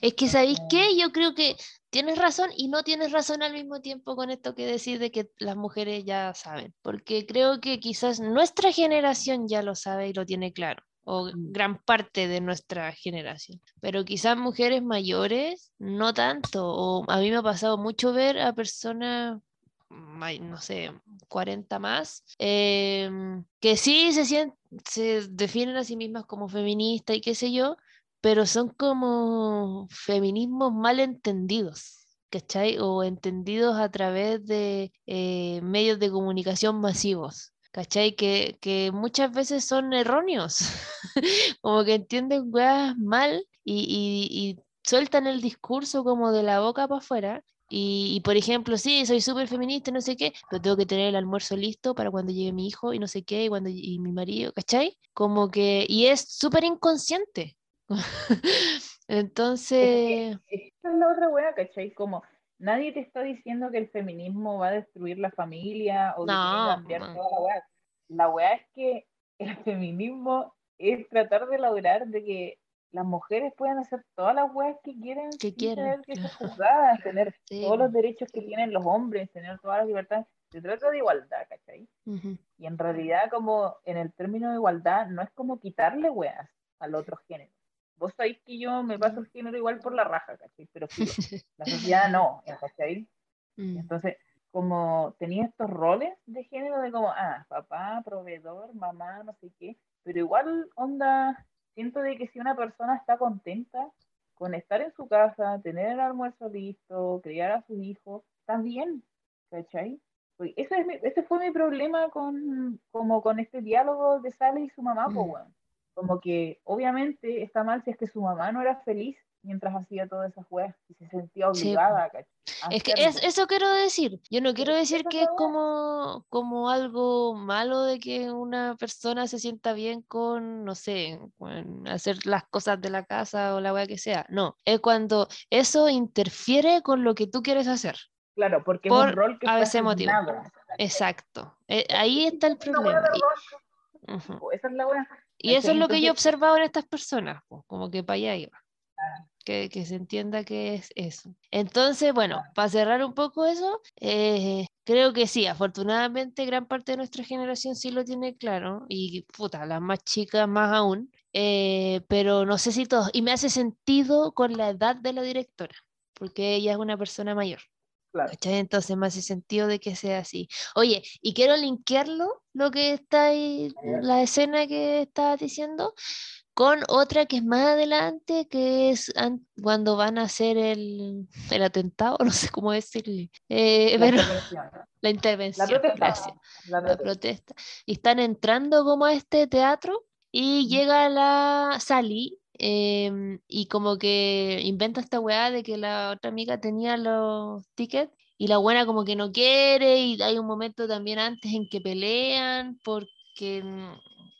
Es que, ¿sabéis qué? Yo creo que tienes razón y no tienes razón al mismo tiempo con esto que decís de que las mujeres ya saben, porque creo que quizás nuestra generación ya lo sabe y lo tiene claro, o Mm. gran parte de nuestra generación, pero quizás mujeres mayores no tanto, o a mí me ha pasado mucho ver a personas no sé, 40 más, em, que sí se sienten, se definen a sí mismas como feministas y qué sé yo, pero son como feminismos mal entendidos, ¿cachai? O entendidos a través de eh, medios de comunicación masivos, ¿cachai? Que, que muchas veces son erróneos, como que entienden weas mal y, y- y sueltan el discurso como de la boca para afuera. Y, y, por ejemplo, sí, soy súper feminista, no sé qué, pero tengo que tener el almuerzo listo para cuando llegue mi hijo y no sé qué, y, cuando, y mi marido, ¿cachai? Como que, y es súper inconsciente. Entonces, Esta es la otra wea, ¿cachai? Como nadie te está diciendo que el feminismo va a destruir la familia o que tiene que No, cambiar no. toda la wea. La wea es que el feminismo es tratar de lograr de que las mujeres puedan hacer todas las weas que quieren Que sin quieran, tener que ser juzgadas, tener Sí, todos los po. derechos que tienen los hombres, tener todas las libertades. Se trata de igualdad, ¿cachai? Y en realidad, como en el término de igualdad, no es como quitarle weas al otro género. Vos sabéis que yo me paso el género igual por la raja, ¿cachai? Pero filo, la sociedad no, ¿cachai? mm, Entonces, como tenía estos roles de género de como, ah, papá, proveedor, mamá, no sé qué, pero igual, onda, siento de que si una persona está contenta con estar en su casa, tener el almuerzo listo, criar a sus hijos, está bien, ¿cachai? Pues ese, es mi- ese fue mi problema con, como con este diálogo de Sally y su mamá, po, Mm. weón. Como que obviamente está mal si es que su mamá no era feliz mientras hacía todas esas weas y se sentía Sí, obligada, ¿cachai? a Es que es, eso quiero decir. Yo no quiero decir que es como, como algo malo de que una persona se sienta bien con, no sé, con hacer las cosas de la casa o la wea que sea. No, es cuando eso interfiere con lo que tú quieres hacer. Claro, porque es un rol que a veces motivo. Exacto. Eh, ahí está el problema. Esa es la wea. Y eso es lo que yo he observado en estas personas, como que para allá iba. Que, que se entienda que es eso. Entonces, bueno, para cerrar un poco eso, eh, creo que sí, afortunadamente gran parte de nuestra generación sí lo tiene claro, y puta, las más chicas más aún, eh, pero no sé si todos, y me hace sentido con la edad de la directora, porque ella es una persona mayor. Claro. Entonces me hace sentido de que sea así. Oye, y quiero linkearlo, lo que está ahí, la escena que estabas diciendo, con otra que es más adelante, que es an- cuando van a hacer el, el atentado, no sé cómo decirle, eh, La pero intervención. la La intervención, protesta. gracias, La la protesta. Y están entrando como a este teatro y llega la Sally em, y como que inventa esta weá de que la otra amiga tenía los tickets y la buena como que no quiere y hay un momento también antes en que pelean porque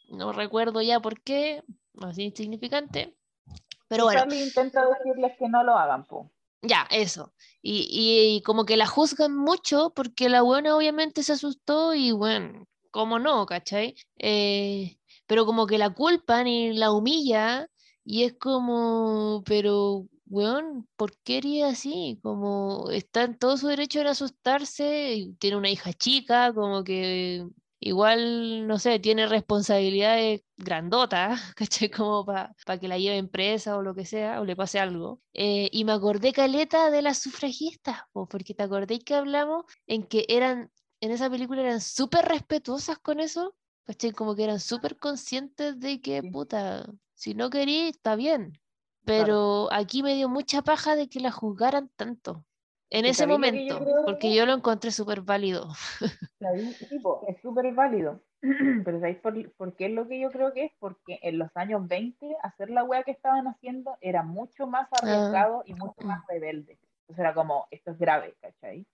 no recuerdo ya por qué, así insignificante. Pero bueno, Charlie intenta decirles que no lo hagan, po. ya, eso. Y, y- y como que la juzgan mucho porque la buena obviamente se asustó y bueno, ¿cómo no? ¿Cachai? Eh, pero como que la culpan y la humilla y es como, pero, weón, ¿por qué haría así? Como está en todo su derecho de asustarse, tiene una hija chica, como que igual, no sé, tiene responsabilidades grandotas, ¿cachai? Como para que la lleven presa o lo que sea, o le pase algo. Eh, y me acordé, Caleta, de las sufragistas, po, porque te acordé que hablamos en que eran, en esa película eran súper respetuosas con eso, ¿cachai? Como que eran súper conscientes de que, Sí. puta, si no querí, está bien. Claro. Pero aquí me dio mucha paja de que la juzgaran tanto. En que ese ¿sabéis lo que yo momento, creo porque que- yo lo encontré súper válido. Tipo, es súper válido. Pero ¿sabéis por, por qué es lo que yo creo que es? Porque en los años 20 hacer la wea que estaban haciendo era mucho más Ah. arriesgado y mucho más rebelde. Entonces era como, esto es grave, ¿cachai?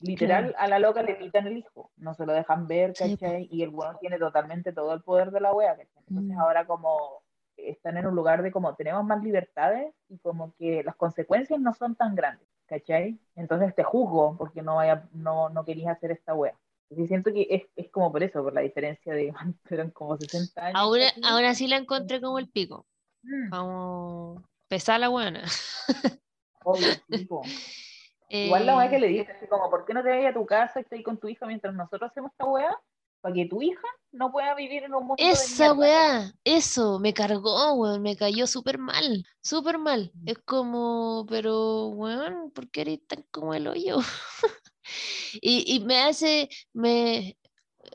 Literal, a la loca le quitan el hijo, no se lo dejan ver. ¿cachai? Y el weón tiene totalmente todo el poder de la wea, ¿cachai? Entonces Mm. ahora como están en un lugar de como tenemos más libertades y como que las consecuencias no son tan grandes, ¿cachai? Entonces te juzgo porque no vaya, no, no querías hacer esta wea. Y siento que es, es como por eso, por la diferencia de eran como 60 años. Ahora, ahora sí la encontré como el pico. Mm, Como pesada la buena. obvio, sí, Igual la Eh, weá que le dices, así como, ¿por qué no te vayas a tu casa y estás ahí con tu hija mientras nosotros hacemos esta weá? Para que tu hija no pueda vivir en un mundo de Esa mierda, weá, eso, me cargó, weón, me cayó súper mal, súper mal. Mm. Es como, pero, weón, ¿por qué eres tan como el hoyo? y, y me hace, me,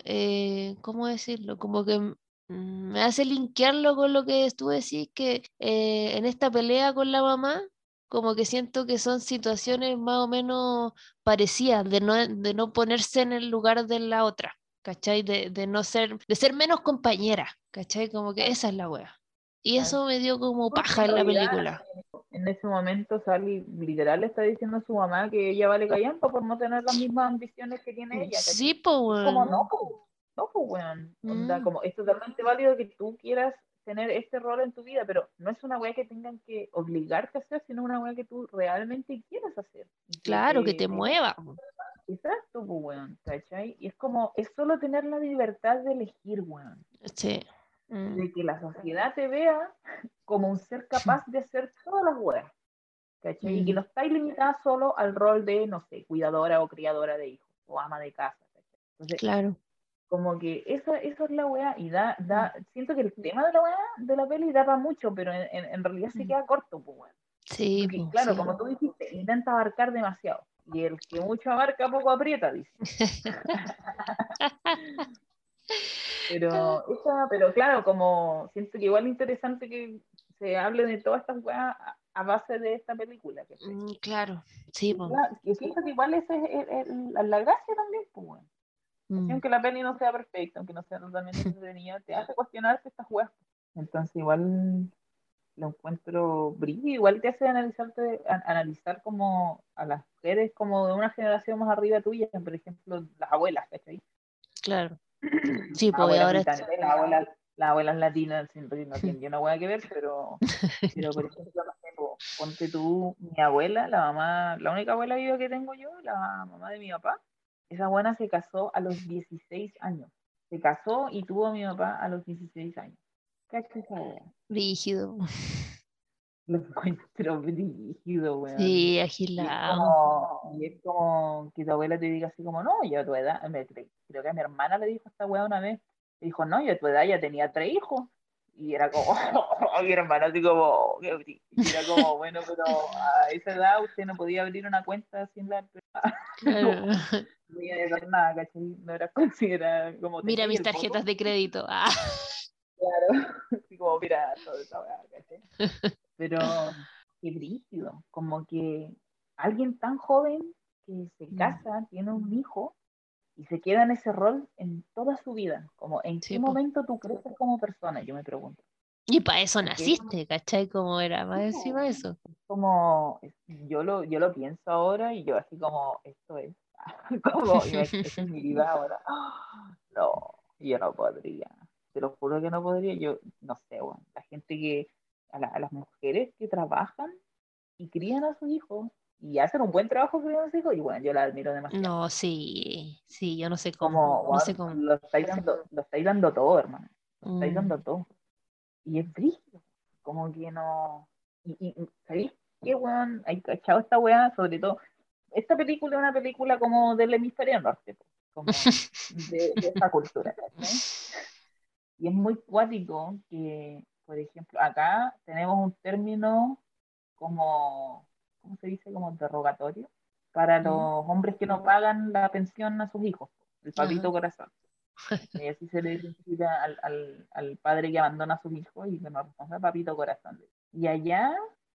eh, ¿cómo decirlo? Como que me hace linkearlo con lo que tú decís, que eh, en esta pelea con la mamá, como que siento que son situaciones más o menos parecidas, de no, de no ponerse en el lugar de la otra. ¿cachai? De, de no ser, de ser menos compañera, ¿cachai? Como que esa es la wea. Y eso me dio como paja en la película. En ese momento Sally literal le está diciendo a su mamá que ella vale callampa por no tener las mismas ambiciones que tiene ella. ¿cachai? Sí, po, Es como, no, po, no, weón. Onda, Mm. como, es totalmente válido que tú quieras tener este rol en tu vida, pero no es una weá que tengan que obligarte a hacer, sino una weá que tú realmente quieras hacer. Claro, que te mueva. Exacto, pues, weón, ¿cachai? Y es como, es solo tener la libertad de elegir, weón. Sí. Mm. De que la sociedad te vea como un ser capaz de hacer todas las weas, ¿cachai? Y que Mm. no estáis limitada solo al rol de, no sé, cuidadora o criadora de hijos, o ama de casa, ¿cachai? Entonces, Claro. Como que esa, eso es la wea, y da, da, siento que el tema de la wea de la peli da para mucho, pero en, en- en realidad se Mm. queda corto, pues, weón. Sí, Porque, po, claro, sí. como tú dijiste, intenta abarcar demasiado. Y el que mucho abarca, poco aprieta, dice. Pero, esa, pero claro, como siento que igual es interesante que se hable de todas estas weas a, base de esta película. ¿cachai? Mm, Claro, sí. Claro, Yo siento que igual esa es el- el- la, gracia también, pues. Mm. Aunque la peli no sea perfecta, aunque no sea totalmente entretenida, te hace cuestionarte estas weas. Entonces igual lo encuentro brillo, igual te hace analizarte, a- analizar como a las mujeres como de una generación más arriba tuya, por ejemplo, las abuelas, ¿cachai? Claro. Sí, abuelas ahora las abuelas, las abuelas latinas no tienen ni una hueá que ver, pero, pero por ejemplo, ponte tú, mi abuela, la mamá, la única abuela viva que tengo yo, la mamá de mi papá, esa buena se casó a los 16 años. Se casó y tuvo a mi papá a los 16 años. ¿Cacha esa wea? rígido. Lo encuentro brígido, weón. Sí, Y es, agilado. como, y es como que tu abuela te diga así como, no, yo a tu edad, me- cre- creo que a mi hermana le dijo esta weá una vez, le dijo, no, yo a tu edad ya tenía tres hijos. Y era como, mi hermana así como, y era como, bueno, pero a esa edad usted no podía abrir una cuenta sin la Claro. no hacer nada, ¿cachai? No era considerada como Mira mis tarjetas de crédito. Ah. Claro, así como, mira, toda esa ¿cachai? Pero qué brígido, como que alguien tan joven que se Mm. casa, tiene un hijo y se queda en ese rol en toda su vida, como en Sí, qué po. momento tú creces como persona, yo me pregunto. Y para eso naciste, ¿cachai? Como era más encima de eso. Como, yo lo, yo lo pienso ahora y yo así como, esto es, como, esta es mi vida ahora. No, yo no podría, te lo juro que no podría, yo no sé, bueno, la gente que, a, la- a las mujeres que trabajan y crían a sus hijos y hacen un buen trabajo hijos, y bueno, yo la admiro demasiado. No, sí, sí, yo no sé cómo. como, No sé cómo. lo estáis dando, lo estáis dando todo, hermano, lo estáis Mm, dando todo. Y es brígido, como que no, y, y ¿sabéis qué, weón? Hay cachado esta weá, sobre todo, esta película es una película como del hemisferio norte, como de, de esta cultura. Y es muy cuático que, por ejemplo, acá tenemos un término como, ¿cómo se dice? Como derogatorio para los hombres que no pagan la pensión a sus hijos, el papito Ajá. corazón. Y así se le identifica al, al, al padre que abandona a sus hijos y que no responde papito corazón. Y allá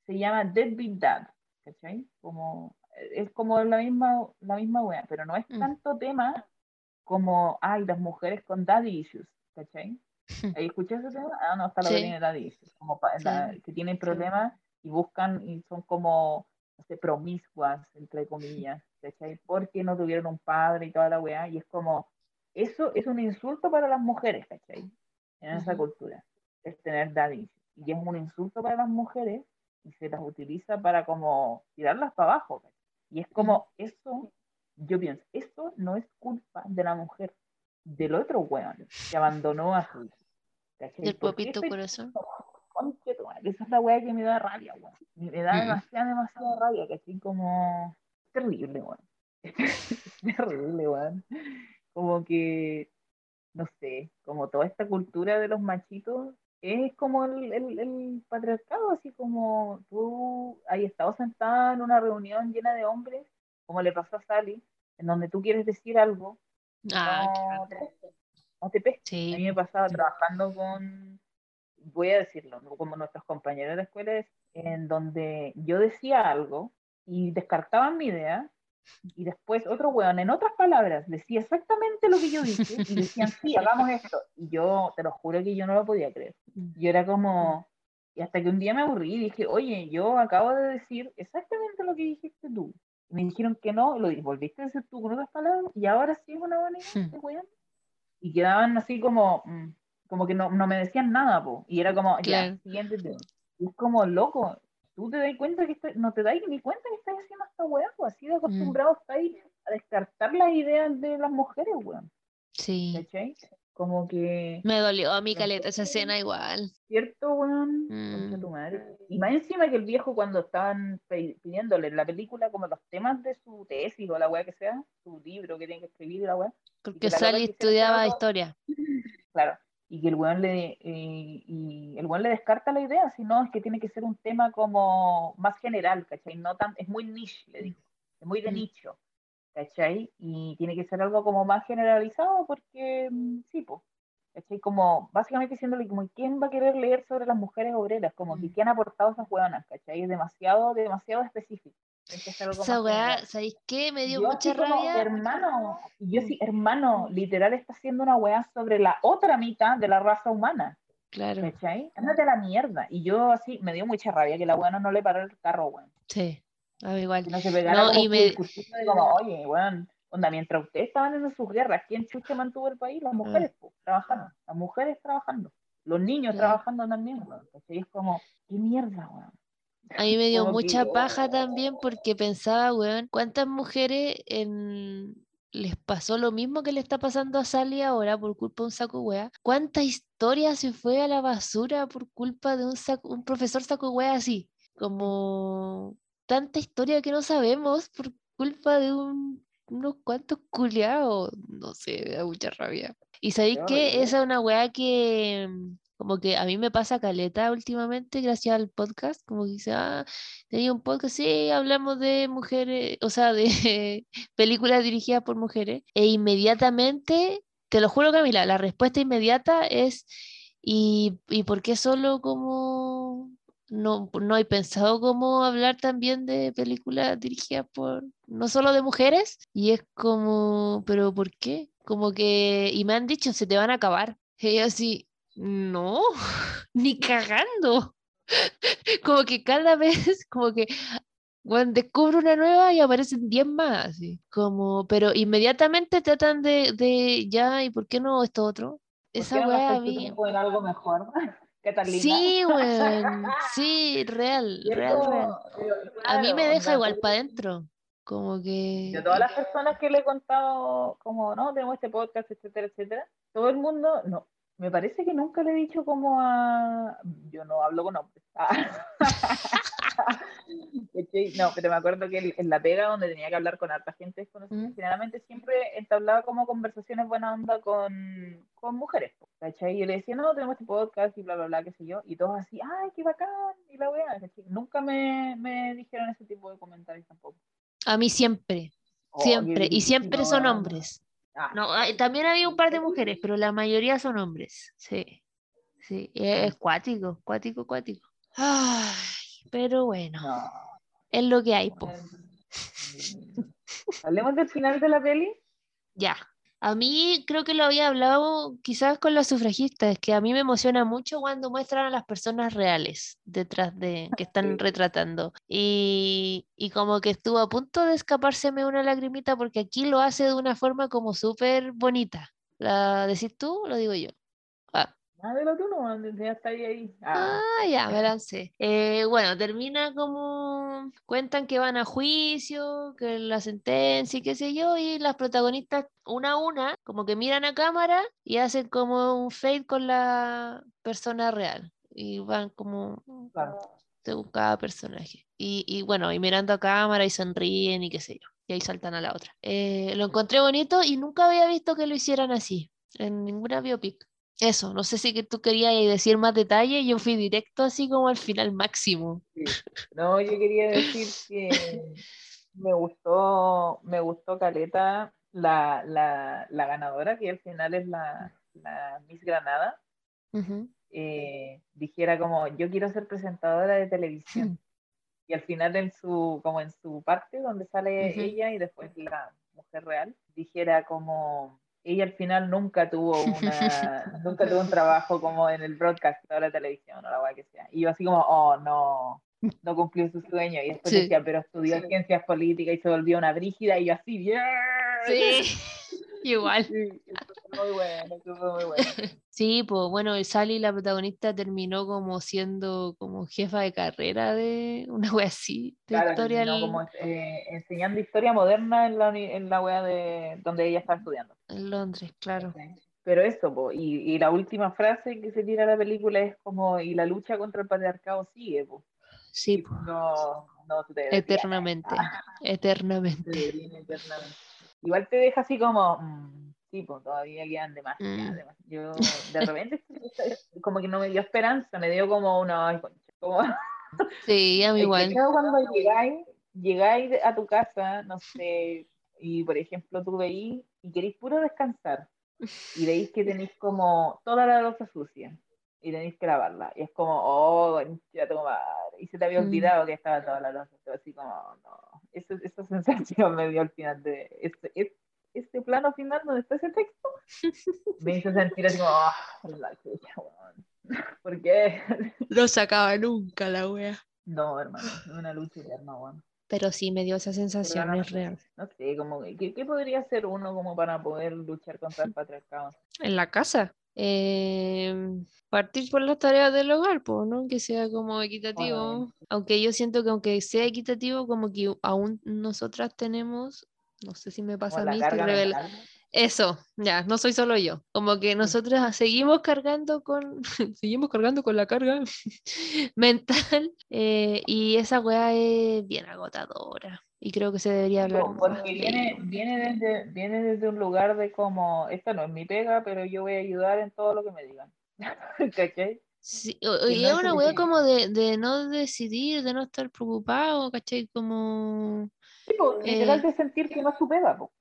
se llama deadbeat dad, ¿cachai? Como, es como la misma, la misma wea, pero no es Mm. tanto tema como, ay, las mujeres con daddy issues, ¿cachai? ¿Ahí escuché ese tema? Ah, no, está la Sí. Belén de daddy issues, como pa- la- Sí. que tienen problemas y buscan y son como, no sé, promiscuas, entre comillas, ¿cachai? Porque no tuvieron un padre y toda la weá, y es como, eso es un insulto para las mujeres, ¿cachai? En esa cultura, es tener daddy. Y es un insulto para las mujeres y se las utiliza para como tirarlas para abajo. ¿cachai? Y es como, eso, yo pienso, eso no es culpa de la mujer, del otro weón que abandonó a su hijo. ¿cachai? Del ¿Por qué popito corazón. Conche esa es la weá que me da rabia, weón. Me da demasiada, demasiada rabia, que así como terrible, weón. terrible, weón. Como que, no sé, como toda esta cultura de los machitos es como el, el, el patriarcado, así como tú has estado sentada en una reunión llena de hombres, como le pasó a Sally, en donde tú quieres decir algo, Ah, no te pesca, no te pesca. A mí sí. me pasaba trabajando con, voy a decirlo, como nuestros compañeros de escuela, es en donde yo decía algo y descartaban mi idea y después otro weón, en otras palabras, decía exactamente lo que yo dije y decían, sí, hagamos esto. Y yo, te lo juro que yo no lo podía creer. Mm. Yo era como, y hasta que un día me aburrí y dije, oye, yo acabo de decir exactamente lo que dijiste tú. Y me dijeron que no, lo volviste a decir tú con otras palabras y ahora sí es una buena idea, Hmm. este weón. Y quedaban así como, mm, como que no, no me decían nada, po. Y era como, Claro. ya, siguiente tema. Y es como, loco, tú te das cuenta que está- no te das ni cuenta que estás haciendo esta weá, pues así de acostumbrado estáis a descartar las ideas de las mujeres, weón. Sí. ¿Cachai? Como que, Me dolió a mi caleta esa escena igual. ¿cierto, weón? Mm. tu madre. Y más encima que el viejo cuando estaban pidiéndole en la película como los temas de su tesis o la weá que sea, su libro que tiene que escribir la weá, Porque Sally estudiaba historia. claro, y que el weón le, eh, y el weón le descarta la idea, si no, es que tiene que ser un tema como más general, ¿cachai? No tan, es muy niche, le dijo, es muy de Mm. nicho, ¿cachai? Y tiene que ser algo como más generalizado porque, mm, sí, pues, ¿cachai? Como básicamente diciéndole como, ¿quién va a querer leer sobre las mujeres obreras? Como que, Mm. ¿qué han aportado esas weonas? ¿cachai? Es demasiado, demasiado específico. Algo Esa weá. ¿sabéis qué? Me dio Yo mucha como, rabia. hermano, y yo Mm. sí, hermano, literal está haciendo una weá sobre la otra mitad de la raza humana, Claro, ¿cachai? Ándate a la mierda. Y yo así, me dio mucha rabia que la weá no le paró el carro, weón. sí. A mí igual. Que no se pegara No, y me- de como, oye, weón, onda, mientras ustedes estaban en sus guerras, ¿quién chucha mantuvo el país? Las mujeres, po, trabajando. Las mujeres trabajando. Los niños Claro. trabajando también, weón. ¿cachai? Es como, qué mierda, weón. A mí me dio que, mucha paja oh. también porque pensaba, weón, ¿cuántas mujeres en... les pasó lo mismo que le está pasando a Sally ahora por culpa de un saco wea? ¿Cuánta historia se fue a la basura por culpa de un, saco- un profesor saco wea así? Como tanta historia que no sabemos por culpa de un- unos cuantos culiados. No sé, me da mucha rabia. Y sabéis que esa es una weá que como que a mí me pasa caleta últimamente gracias al podcast, como que dice, ah, tenía un podcast, sí, hablamos de mujeres, o sea, de películas dirigidas por mujeres, e inmediatamente, te lo juro Camila, la respuesta inmediata es, ¿y, y por qué solo como... No, no he pensado cómo hablar también de películas dirigidas por, no solo de mujeres, y es como, pero ¿por qué? Como que, y me han dicho, se te van a acabar. Y así, no, ni cagando. Como que cada vez, como que, bueno, descubro una nueva y aparecen 10 más, así. Como, pero inmediatamente tratan de, de, ya, ¿y por qué no esto otro? ¿Por Esa qué no weá en algo mejor? Catalina. Sí, weón, sí, real, real, real. Pero, A mí me deja igual para adentro. Como que. De todas las personas que le he contado, como, no, tenemos este podcast, etcétera, etcétera, todo el mundo, no, me parece que nunca le he dicho como a, yo no hablo con hombres. No, pero me acuerdo que en- la pega donde tenía que hablar con harta gente desconocida, Mm. generalmente siempre entablaba como conversaciones buena onda con, con mujeres, ¿cachai? Y yo le decía, no, tenemos este podcast y bla, bla, bla, qué sé yo, y todos así, ay, qué bacán, y la ¿cachai? Nunca me, me dijeron ese tipo de comentarios tampoco. A mí siempre, Oh, siempre. Y siempre son hombres. Ah, No, hay- también había un par de mujeres, pero la mayoría son hombres. Sí. Sí. Es, cuático, cuático, cuático. Ay, pero bueno. no. Es lo que hay, po. Hablemos del final de la peli. Ya. A mí creo que lo había hablado quizás con las sufragistas, que a mí me emociona mucho cuando muestran a las personas reales detrás de que están retratando. Y, y como que estuvo a punto de escapárseme una lagrimita porque aquí lo hace de una forma como súper bonita. ¿La decís tú o lo digo yo? Ah, Ah, dilo tú, no, ya está ahí. ahí. Ah, Ah, ya, me lancé. Eh, bueno, termina como cuentan que van a juicio, que la sentencia y qué sé yo, y las protagonistas una a una, como que miran a cámara y hacen como un fade con la persona real. Y van como claro. según cada personaje. Y, y bueno, y mirando a cámara y sonríen y qué sé yo. Y ahí saltan a la otra. Eh, lo encontré bonito y nunca había visto que lo hicieran así, en ninguna biopic. Eso, no sé si que tú querías decir más detalle, yo fui directo así como al final máximo. Sí. No, yo quería decir que me gustó, me gustó Caleta, la, la, la ganadora, que al final es la, la Miss Granada, Ujú. eh, dijera como, yo quiero ser presentadora de televisión. Y al final en su, como en su parte donde sale ella y después la mujer real, dijera como, ella al final nunca tuvo una, nunca tuvo un trabajo como en el broadcast de la televisión o la guay que sea. Y yo así como, oh no, no cumplió su sueño. Y después Sí. decía, pero estudió ciencias políticas y se volvió una brígida y yo así, bien. Sí, igual. Sí, eso fue muy bueno, eso fue muy bueno. Sí, pues bueno, Sally, la protagonista, terminó como siendo como jefa de carrera de una wea así, de Claro, historia. terminó como eh, enseñando historia moderna en la, en la wea de donde ella está estudiando. en Londres, claro. Pero eso, po, y, y la última frase que se tira a la película es como, y la lucha contra el patriarcado sigue, po. Sí, po, no, no se te eternamente, Ah, eternamente. se eternamente. Igual te deja así como, mm, sí, pues todavía quedan demasiadas. Mm. Yo de repente como que no me dio esperanza, me dio como una, como, Sí, a mí igual. cuando llegáis, llegáis a tu casa, no sé, y por ejemplo tú veís y queréis puro descansar, y veis que tenéis como toda la losa sucia, y tenéis que lavarla, y es como, oh, concha tu madre, y se te había Mm. olvidado que estaba toda la losa, así como, no, Eso- esa sensación me dio al final de este, este, este plano final donde está ese texto, me hizo sentir así como, ah, la chucha, weón. ¿Por qué? No se acaba nunca la wea. No, hermano, es una lucha eterna, weón. Pero sí me dio esa sensación, no- es real. No sé, como ¿qué, qué podría hacer uno como para poder luchar contra el patriarcado? En la casa. Eh, partir por las tareas del hogar, pues, ¿no? Que sea como equitativo. Aunque yo siento que aunque sea equitativo, como que aún nosotras tenemos, no sé si me pasa a mí, revela-. Eso, ya, no soy solo yo. Como que nosotras seguimos cargando con, seguimos cargando con la carga mental eh, y esa weá es bien agotadora. Y creo que se debería hablar Porque viene, viene, desde, viene desde un lugar de como, esta no es mi pega, pero yo voy a ayudar en todo lo que me digan. ¿Cachai? Sí, o- y no es una suficiente. como de, de no decidir, de no estar preocupado, ¿cachai? Como, Sí, po, literal Eh, de sentir que no es su pega, po.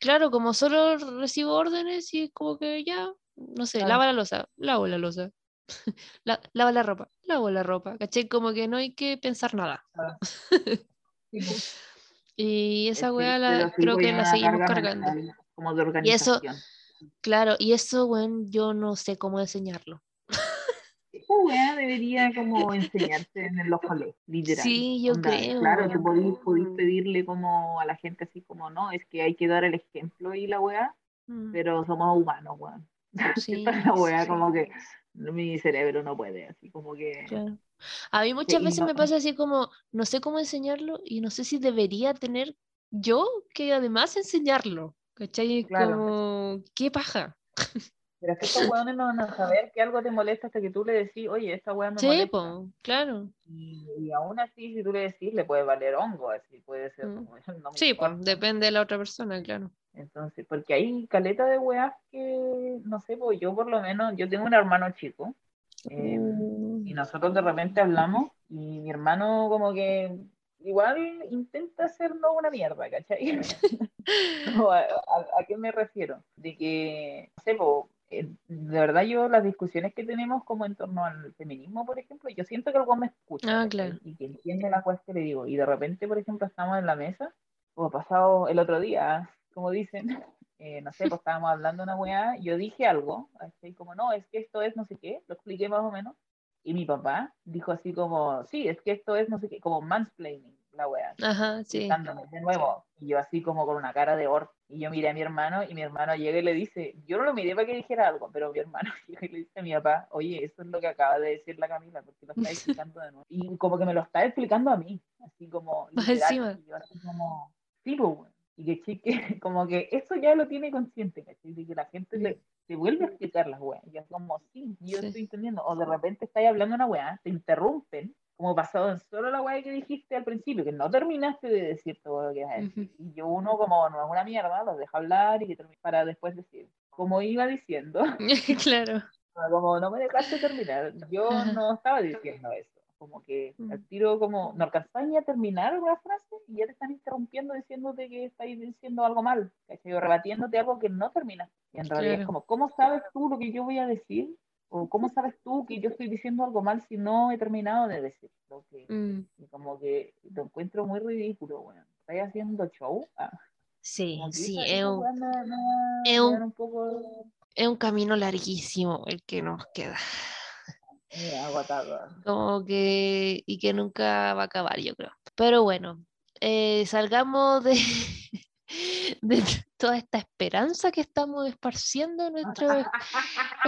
claro, como solo recibo órdenes y es como que ya, no sé, Claro. lava la losa, lavo la losa, La- lava la ropa, lavo la ropa, ¿cachai? Como que no hay que pensar nada. Sí. Y esa Sí, weá la, creo que la seguimos carga cargando. mental Como de Y eso- organización. Claro, y eso, bueno, yo no sé cómo enseñarlo. Esa weá debería como enseñarse en los colegios, literal. Sí, yo Onda, creo. Claro, tú podís, podís pedirle como a la gente así como, no, es que hay que dar el ejemplo y la weá, Mm, pero somos humanos, weón. Sí, la weá, sí. como que mi cerebro no puede, así como que... Claro. A mí muchas y veces no- me pasa así como, no sé cómo enseñarlo y no sé si debería tener yo que además enseñarlo. ¿Cachai? Claro. como, qué paja. Pero es que estos weones no van a saber que algo te molesta hasta que tú le decís, oye, esta weá me Sí, molesta. po, claro. Y, y aún así, si tú le decís, le puede valer hongo, así puede ser Mm. como, no Sí, pues, depende de la otra persona, claro. Entonces, porque hay caleta de weas que, no sé, pues yo por lo menos, yo tengo un hermano chico, eh, y nosotros de repente hablamos, y mi hermano como que igual intenta hacernos una mierda, ¿cachai? No, ¿A, a- a qué me refiero? De que, no sé, po, eh, de verdad yo las discusiones que tenemos como en torno al feminismo, por ejemplo, yo siento que el weón me escucha Ah, claro. y que entiende las cosas que le digo. Y de repente, por ejemplo, estamos en la mesa, o pasado el otro día, como dicen, eh, no sé, pues estábamos hablando de una weá, yo dije algo, así como, no, es que esto es no sé qué, lo expliqué más o menos, y mi papá dijo así como, sí, es que esto es no sé qué, como mansplaining, la weá Ajá, sí. de nuevo. Y yo así como con una cara de or. Y yo miré a mi hermano y mi hermano llega y le dice, yo no lo miré para que dijera algo, pero mi hermano llega y le dice a mi papá, oye, eso es lo que acaba de decir la Camila, porque lo está explicando de nuevo. Y como que me lo está explicando a mí, así como... Literal, y yo así como, sí, pues, bueno". Y que chique, como que eso ya lo tiene consciente, ¿cachai? De que la gente le, te vuelve a explicar las weas. Y es como, sí, yo Sí. estoy entendiendo. O de repente estáis hablando una wea, te interrumpen, como pasado en solo la wea que dijiste al principio, que no terminaste de decir todo lo que ibas a decir. Ujú. Y yo uno como no es una mierda, los deja hablar y que termine para después decir. Como iba diciendo, claro. como no me dejaste terminar, yo no estaba diciendo eso. Como que Mm. al tiro como no alcanzás ni a terminar una frase y ya te están interrumpiendo diciéndote que estáis diciendo algo mal, ¿cachai? O rebatiéndote algo que no terminaste. Y en realidad es como, ¿cómo sabes tú lo que yo voy a decir? ¿O cómo sabes tú que yo estoy diciendo algo mal si no he terminado de decir lo que... Mm, Y como que lo encuentro muy ridículo, bueno. ¿Estáis haciendo show? Ah, Sí, sí, es un, poco un camino larguísimo el que nos queda. Eh, agotado. Como que, y que nunca va a acabar, yo creo. Pero bueno, eh, salgamos de, de toda esta esperanza que estamos esparciendo en nuestros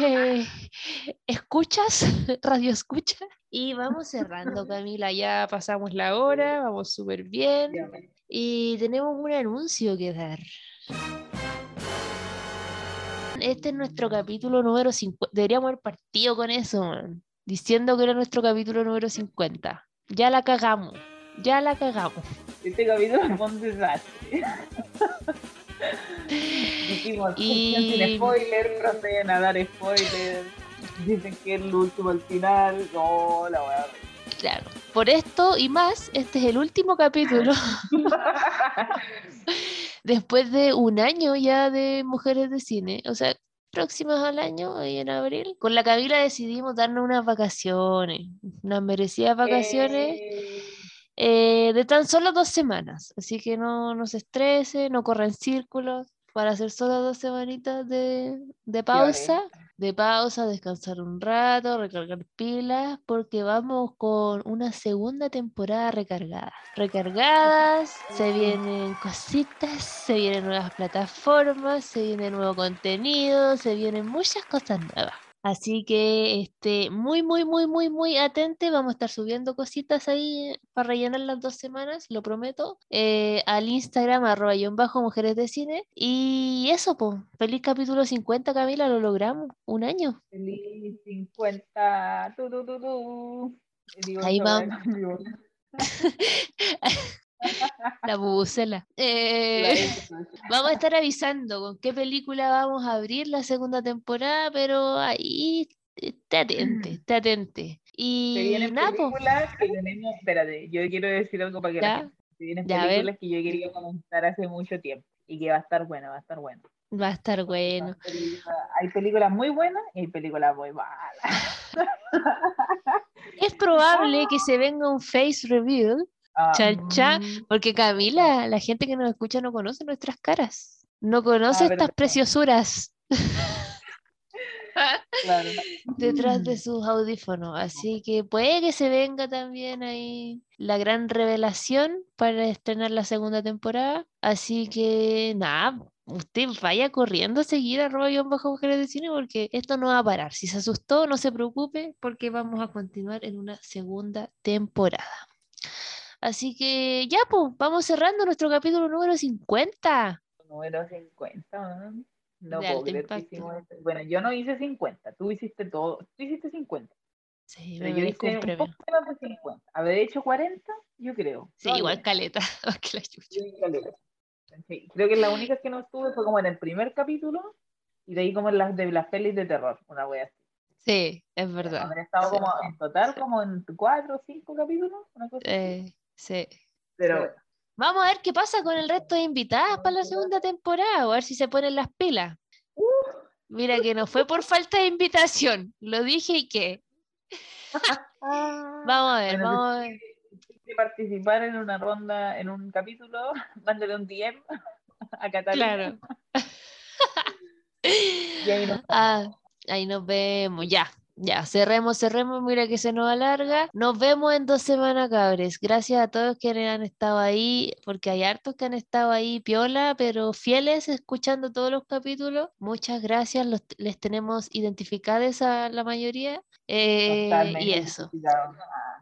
eh, escuchas, radio escucha. Y vamos cerrando, Camila. Ya pasamos la hora, vamos súper bien. Y tenemos un anuncio que dar. Este es nuestro capítulo número 50. Deberíamos haber partido con eso, man, diciendo que era nuestro capítulo número 50. Ya la cagamos, ya la cagamos. Este capítulo fue un desastre. Dijimos, Y- "Escuchen sin spoiler, proceden a dar spoiler. Dicen que es el último al final. No, la weá. Claro, por esto y más, este es el último capítulo después de un año ya de Mujeres de Cine, o sea, próximas al año, ahí en abril. Con la Camila decidimos darnos unas vacaciones, unas merecidas vacaciones. Eh, eh, de tan solo dos semanas. Así que no, no se estrese, no corra en círculos para hacer solo dos semanitas de, de pausa. De pausa, descansar un rato, recargar pilas, porque vamos con una segunda temporada recargada. Recargadas, se vienen cositas, se vienen nuevas plataformas, se viene nuevo contenido, se vienen muchas cosas nuevas. Así que este, muy, muy, muy, muy, muy atente. Vamos a estar subiendo cositas ahí para rellenar las dos semanas, lo prometo. eh, al Instagram, arroba guion bajo mujeres de cine. Y eso, pues, feliz capítulo 50, Camila, lo logramos. Un año. Feliz 50. Tu, tu, tu. Digo, Ahí vamos. La bubucela. La Eh, vamos a estar avisando con qué película vamos a abrir la segunda temporada, pero ahí esté atente, esté atente. Se Y vienen nada, po. películas que tenemos. Espérate, yo quiero decir algo para que la Ya. gente. Se vienen Ya, películas que yo quería comentar hace mucho tiempo y que va a estar buena, va a estar buena. Va a estar bueno. Hay películas muy buenas y hay películas muy malas. Es probable que se venga un face reveal, Ah, Chan, chan. mm, porque Camila, la gente que nos escucha no conoce nuestras caras, no conoce Ah, estas verdad. preciosuras claro. detrás de sus audífonos. Así que puede que se venga también ahí la gran revelación para estrenar la segunda temporada. Así que nada, usted vaya corriendo a seguir a guion bajo mujeres de cine porque esto no va a parar. Si se asustó, no se preocupe porque vamos a continuar en una segunda temporada. Así que ya, pues, vamos cerrando nuestro capítulo número 50. Número 50, ¿no? No puedo creer que hicimos esto. Bueno, yo no hice 50, tú hiciste todo. Tú hiciste 50. Sí, Pero yo hice un un premio. poco menos de 50. Haber hecho 40, yo creo. Sí, igual caleta. más que la chucha. Sí, creo que la única que no estuve fue como en el primer capítulo y de ahí como en las de las pelis de terror, una wea así. Sí, es verdad. Haber estado Sí. como en total como en cuatro o cinco capítulos, una cosa así. Sí. Pero Vamos a ver qué pasa con el resto de invitadas para la segunda temporada, a ver si se ponen las pilas. Mira que no fue por falta de invitación, lo dije y que. Vamos a ver, Bueno, vamos a ver. si participar en una ronda, en un capítulo, mándale un DM a Catalina. Claro. Y ahí nos Ah, ahí nos vemos, ya. Ya, cerremos, cerremos, mira que se nos alarga. Nos vemos en dos semanas, cabres. Gracias a todos quienes han estado ahí, porque hay hartos que han estado ahí piola, pero fieles escuchando todos los capítulos. Muchas gracias, los, les tenemos identificados a la mayoría. Eh, Totalmente y eso. Ah,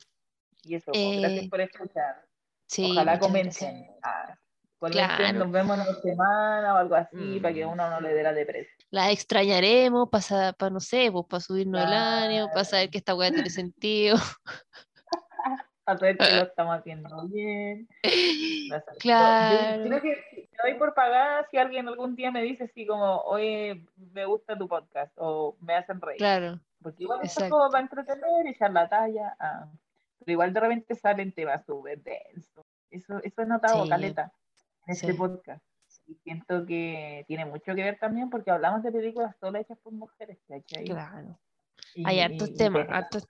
Y eso, pues, gracias Eh, por escuchar. sí. Ojalá comenten. Ah, Claro. nos vemos en una semana o algo así, para que Mm. uno no le dé la depresión. Las extrañaremos para, no sé, pues para subirnos el ánimo, para saber que esta weá tiene sentido. Para saber que lo estamos haciendo bien. Claro. Yo, creo que me doy por pagada si alguien algún día me dice así como, oye, me gusta tu podcast o me hacen reír. Claro, Porque igual esto es exacto. como para entretener, echar la talla. ah. Pero igual de repente salen temas súper densos. Eso, eso he notado, Sí, Caleta, en este sí. podcast. Y siento que tiene mucho que ver también porque hablamos de películas solo hechas por mujeres, ¿cachai? claro. Y- Hay hartos y temas, hartos,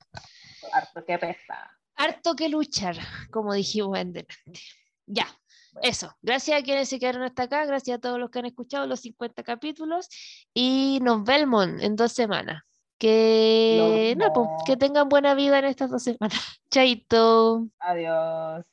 harto que pesa. harto que luchar, como dijimos en delante. Ya, Bueno. eso. Gracias a quienes se quedaron hasta acá, gracias a todos los que han escuchado los 50 capítulos y nos vemos en dos semanas. Que, no, pues, que tengan buena vida en estas dos semanas. Chaito. Adiós.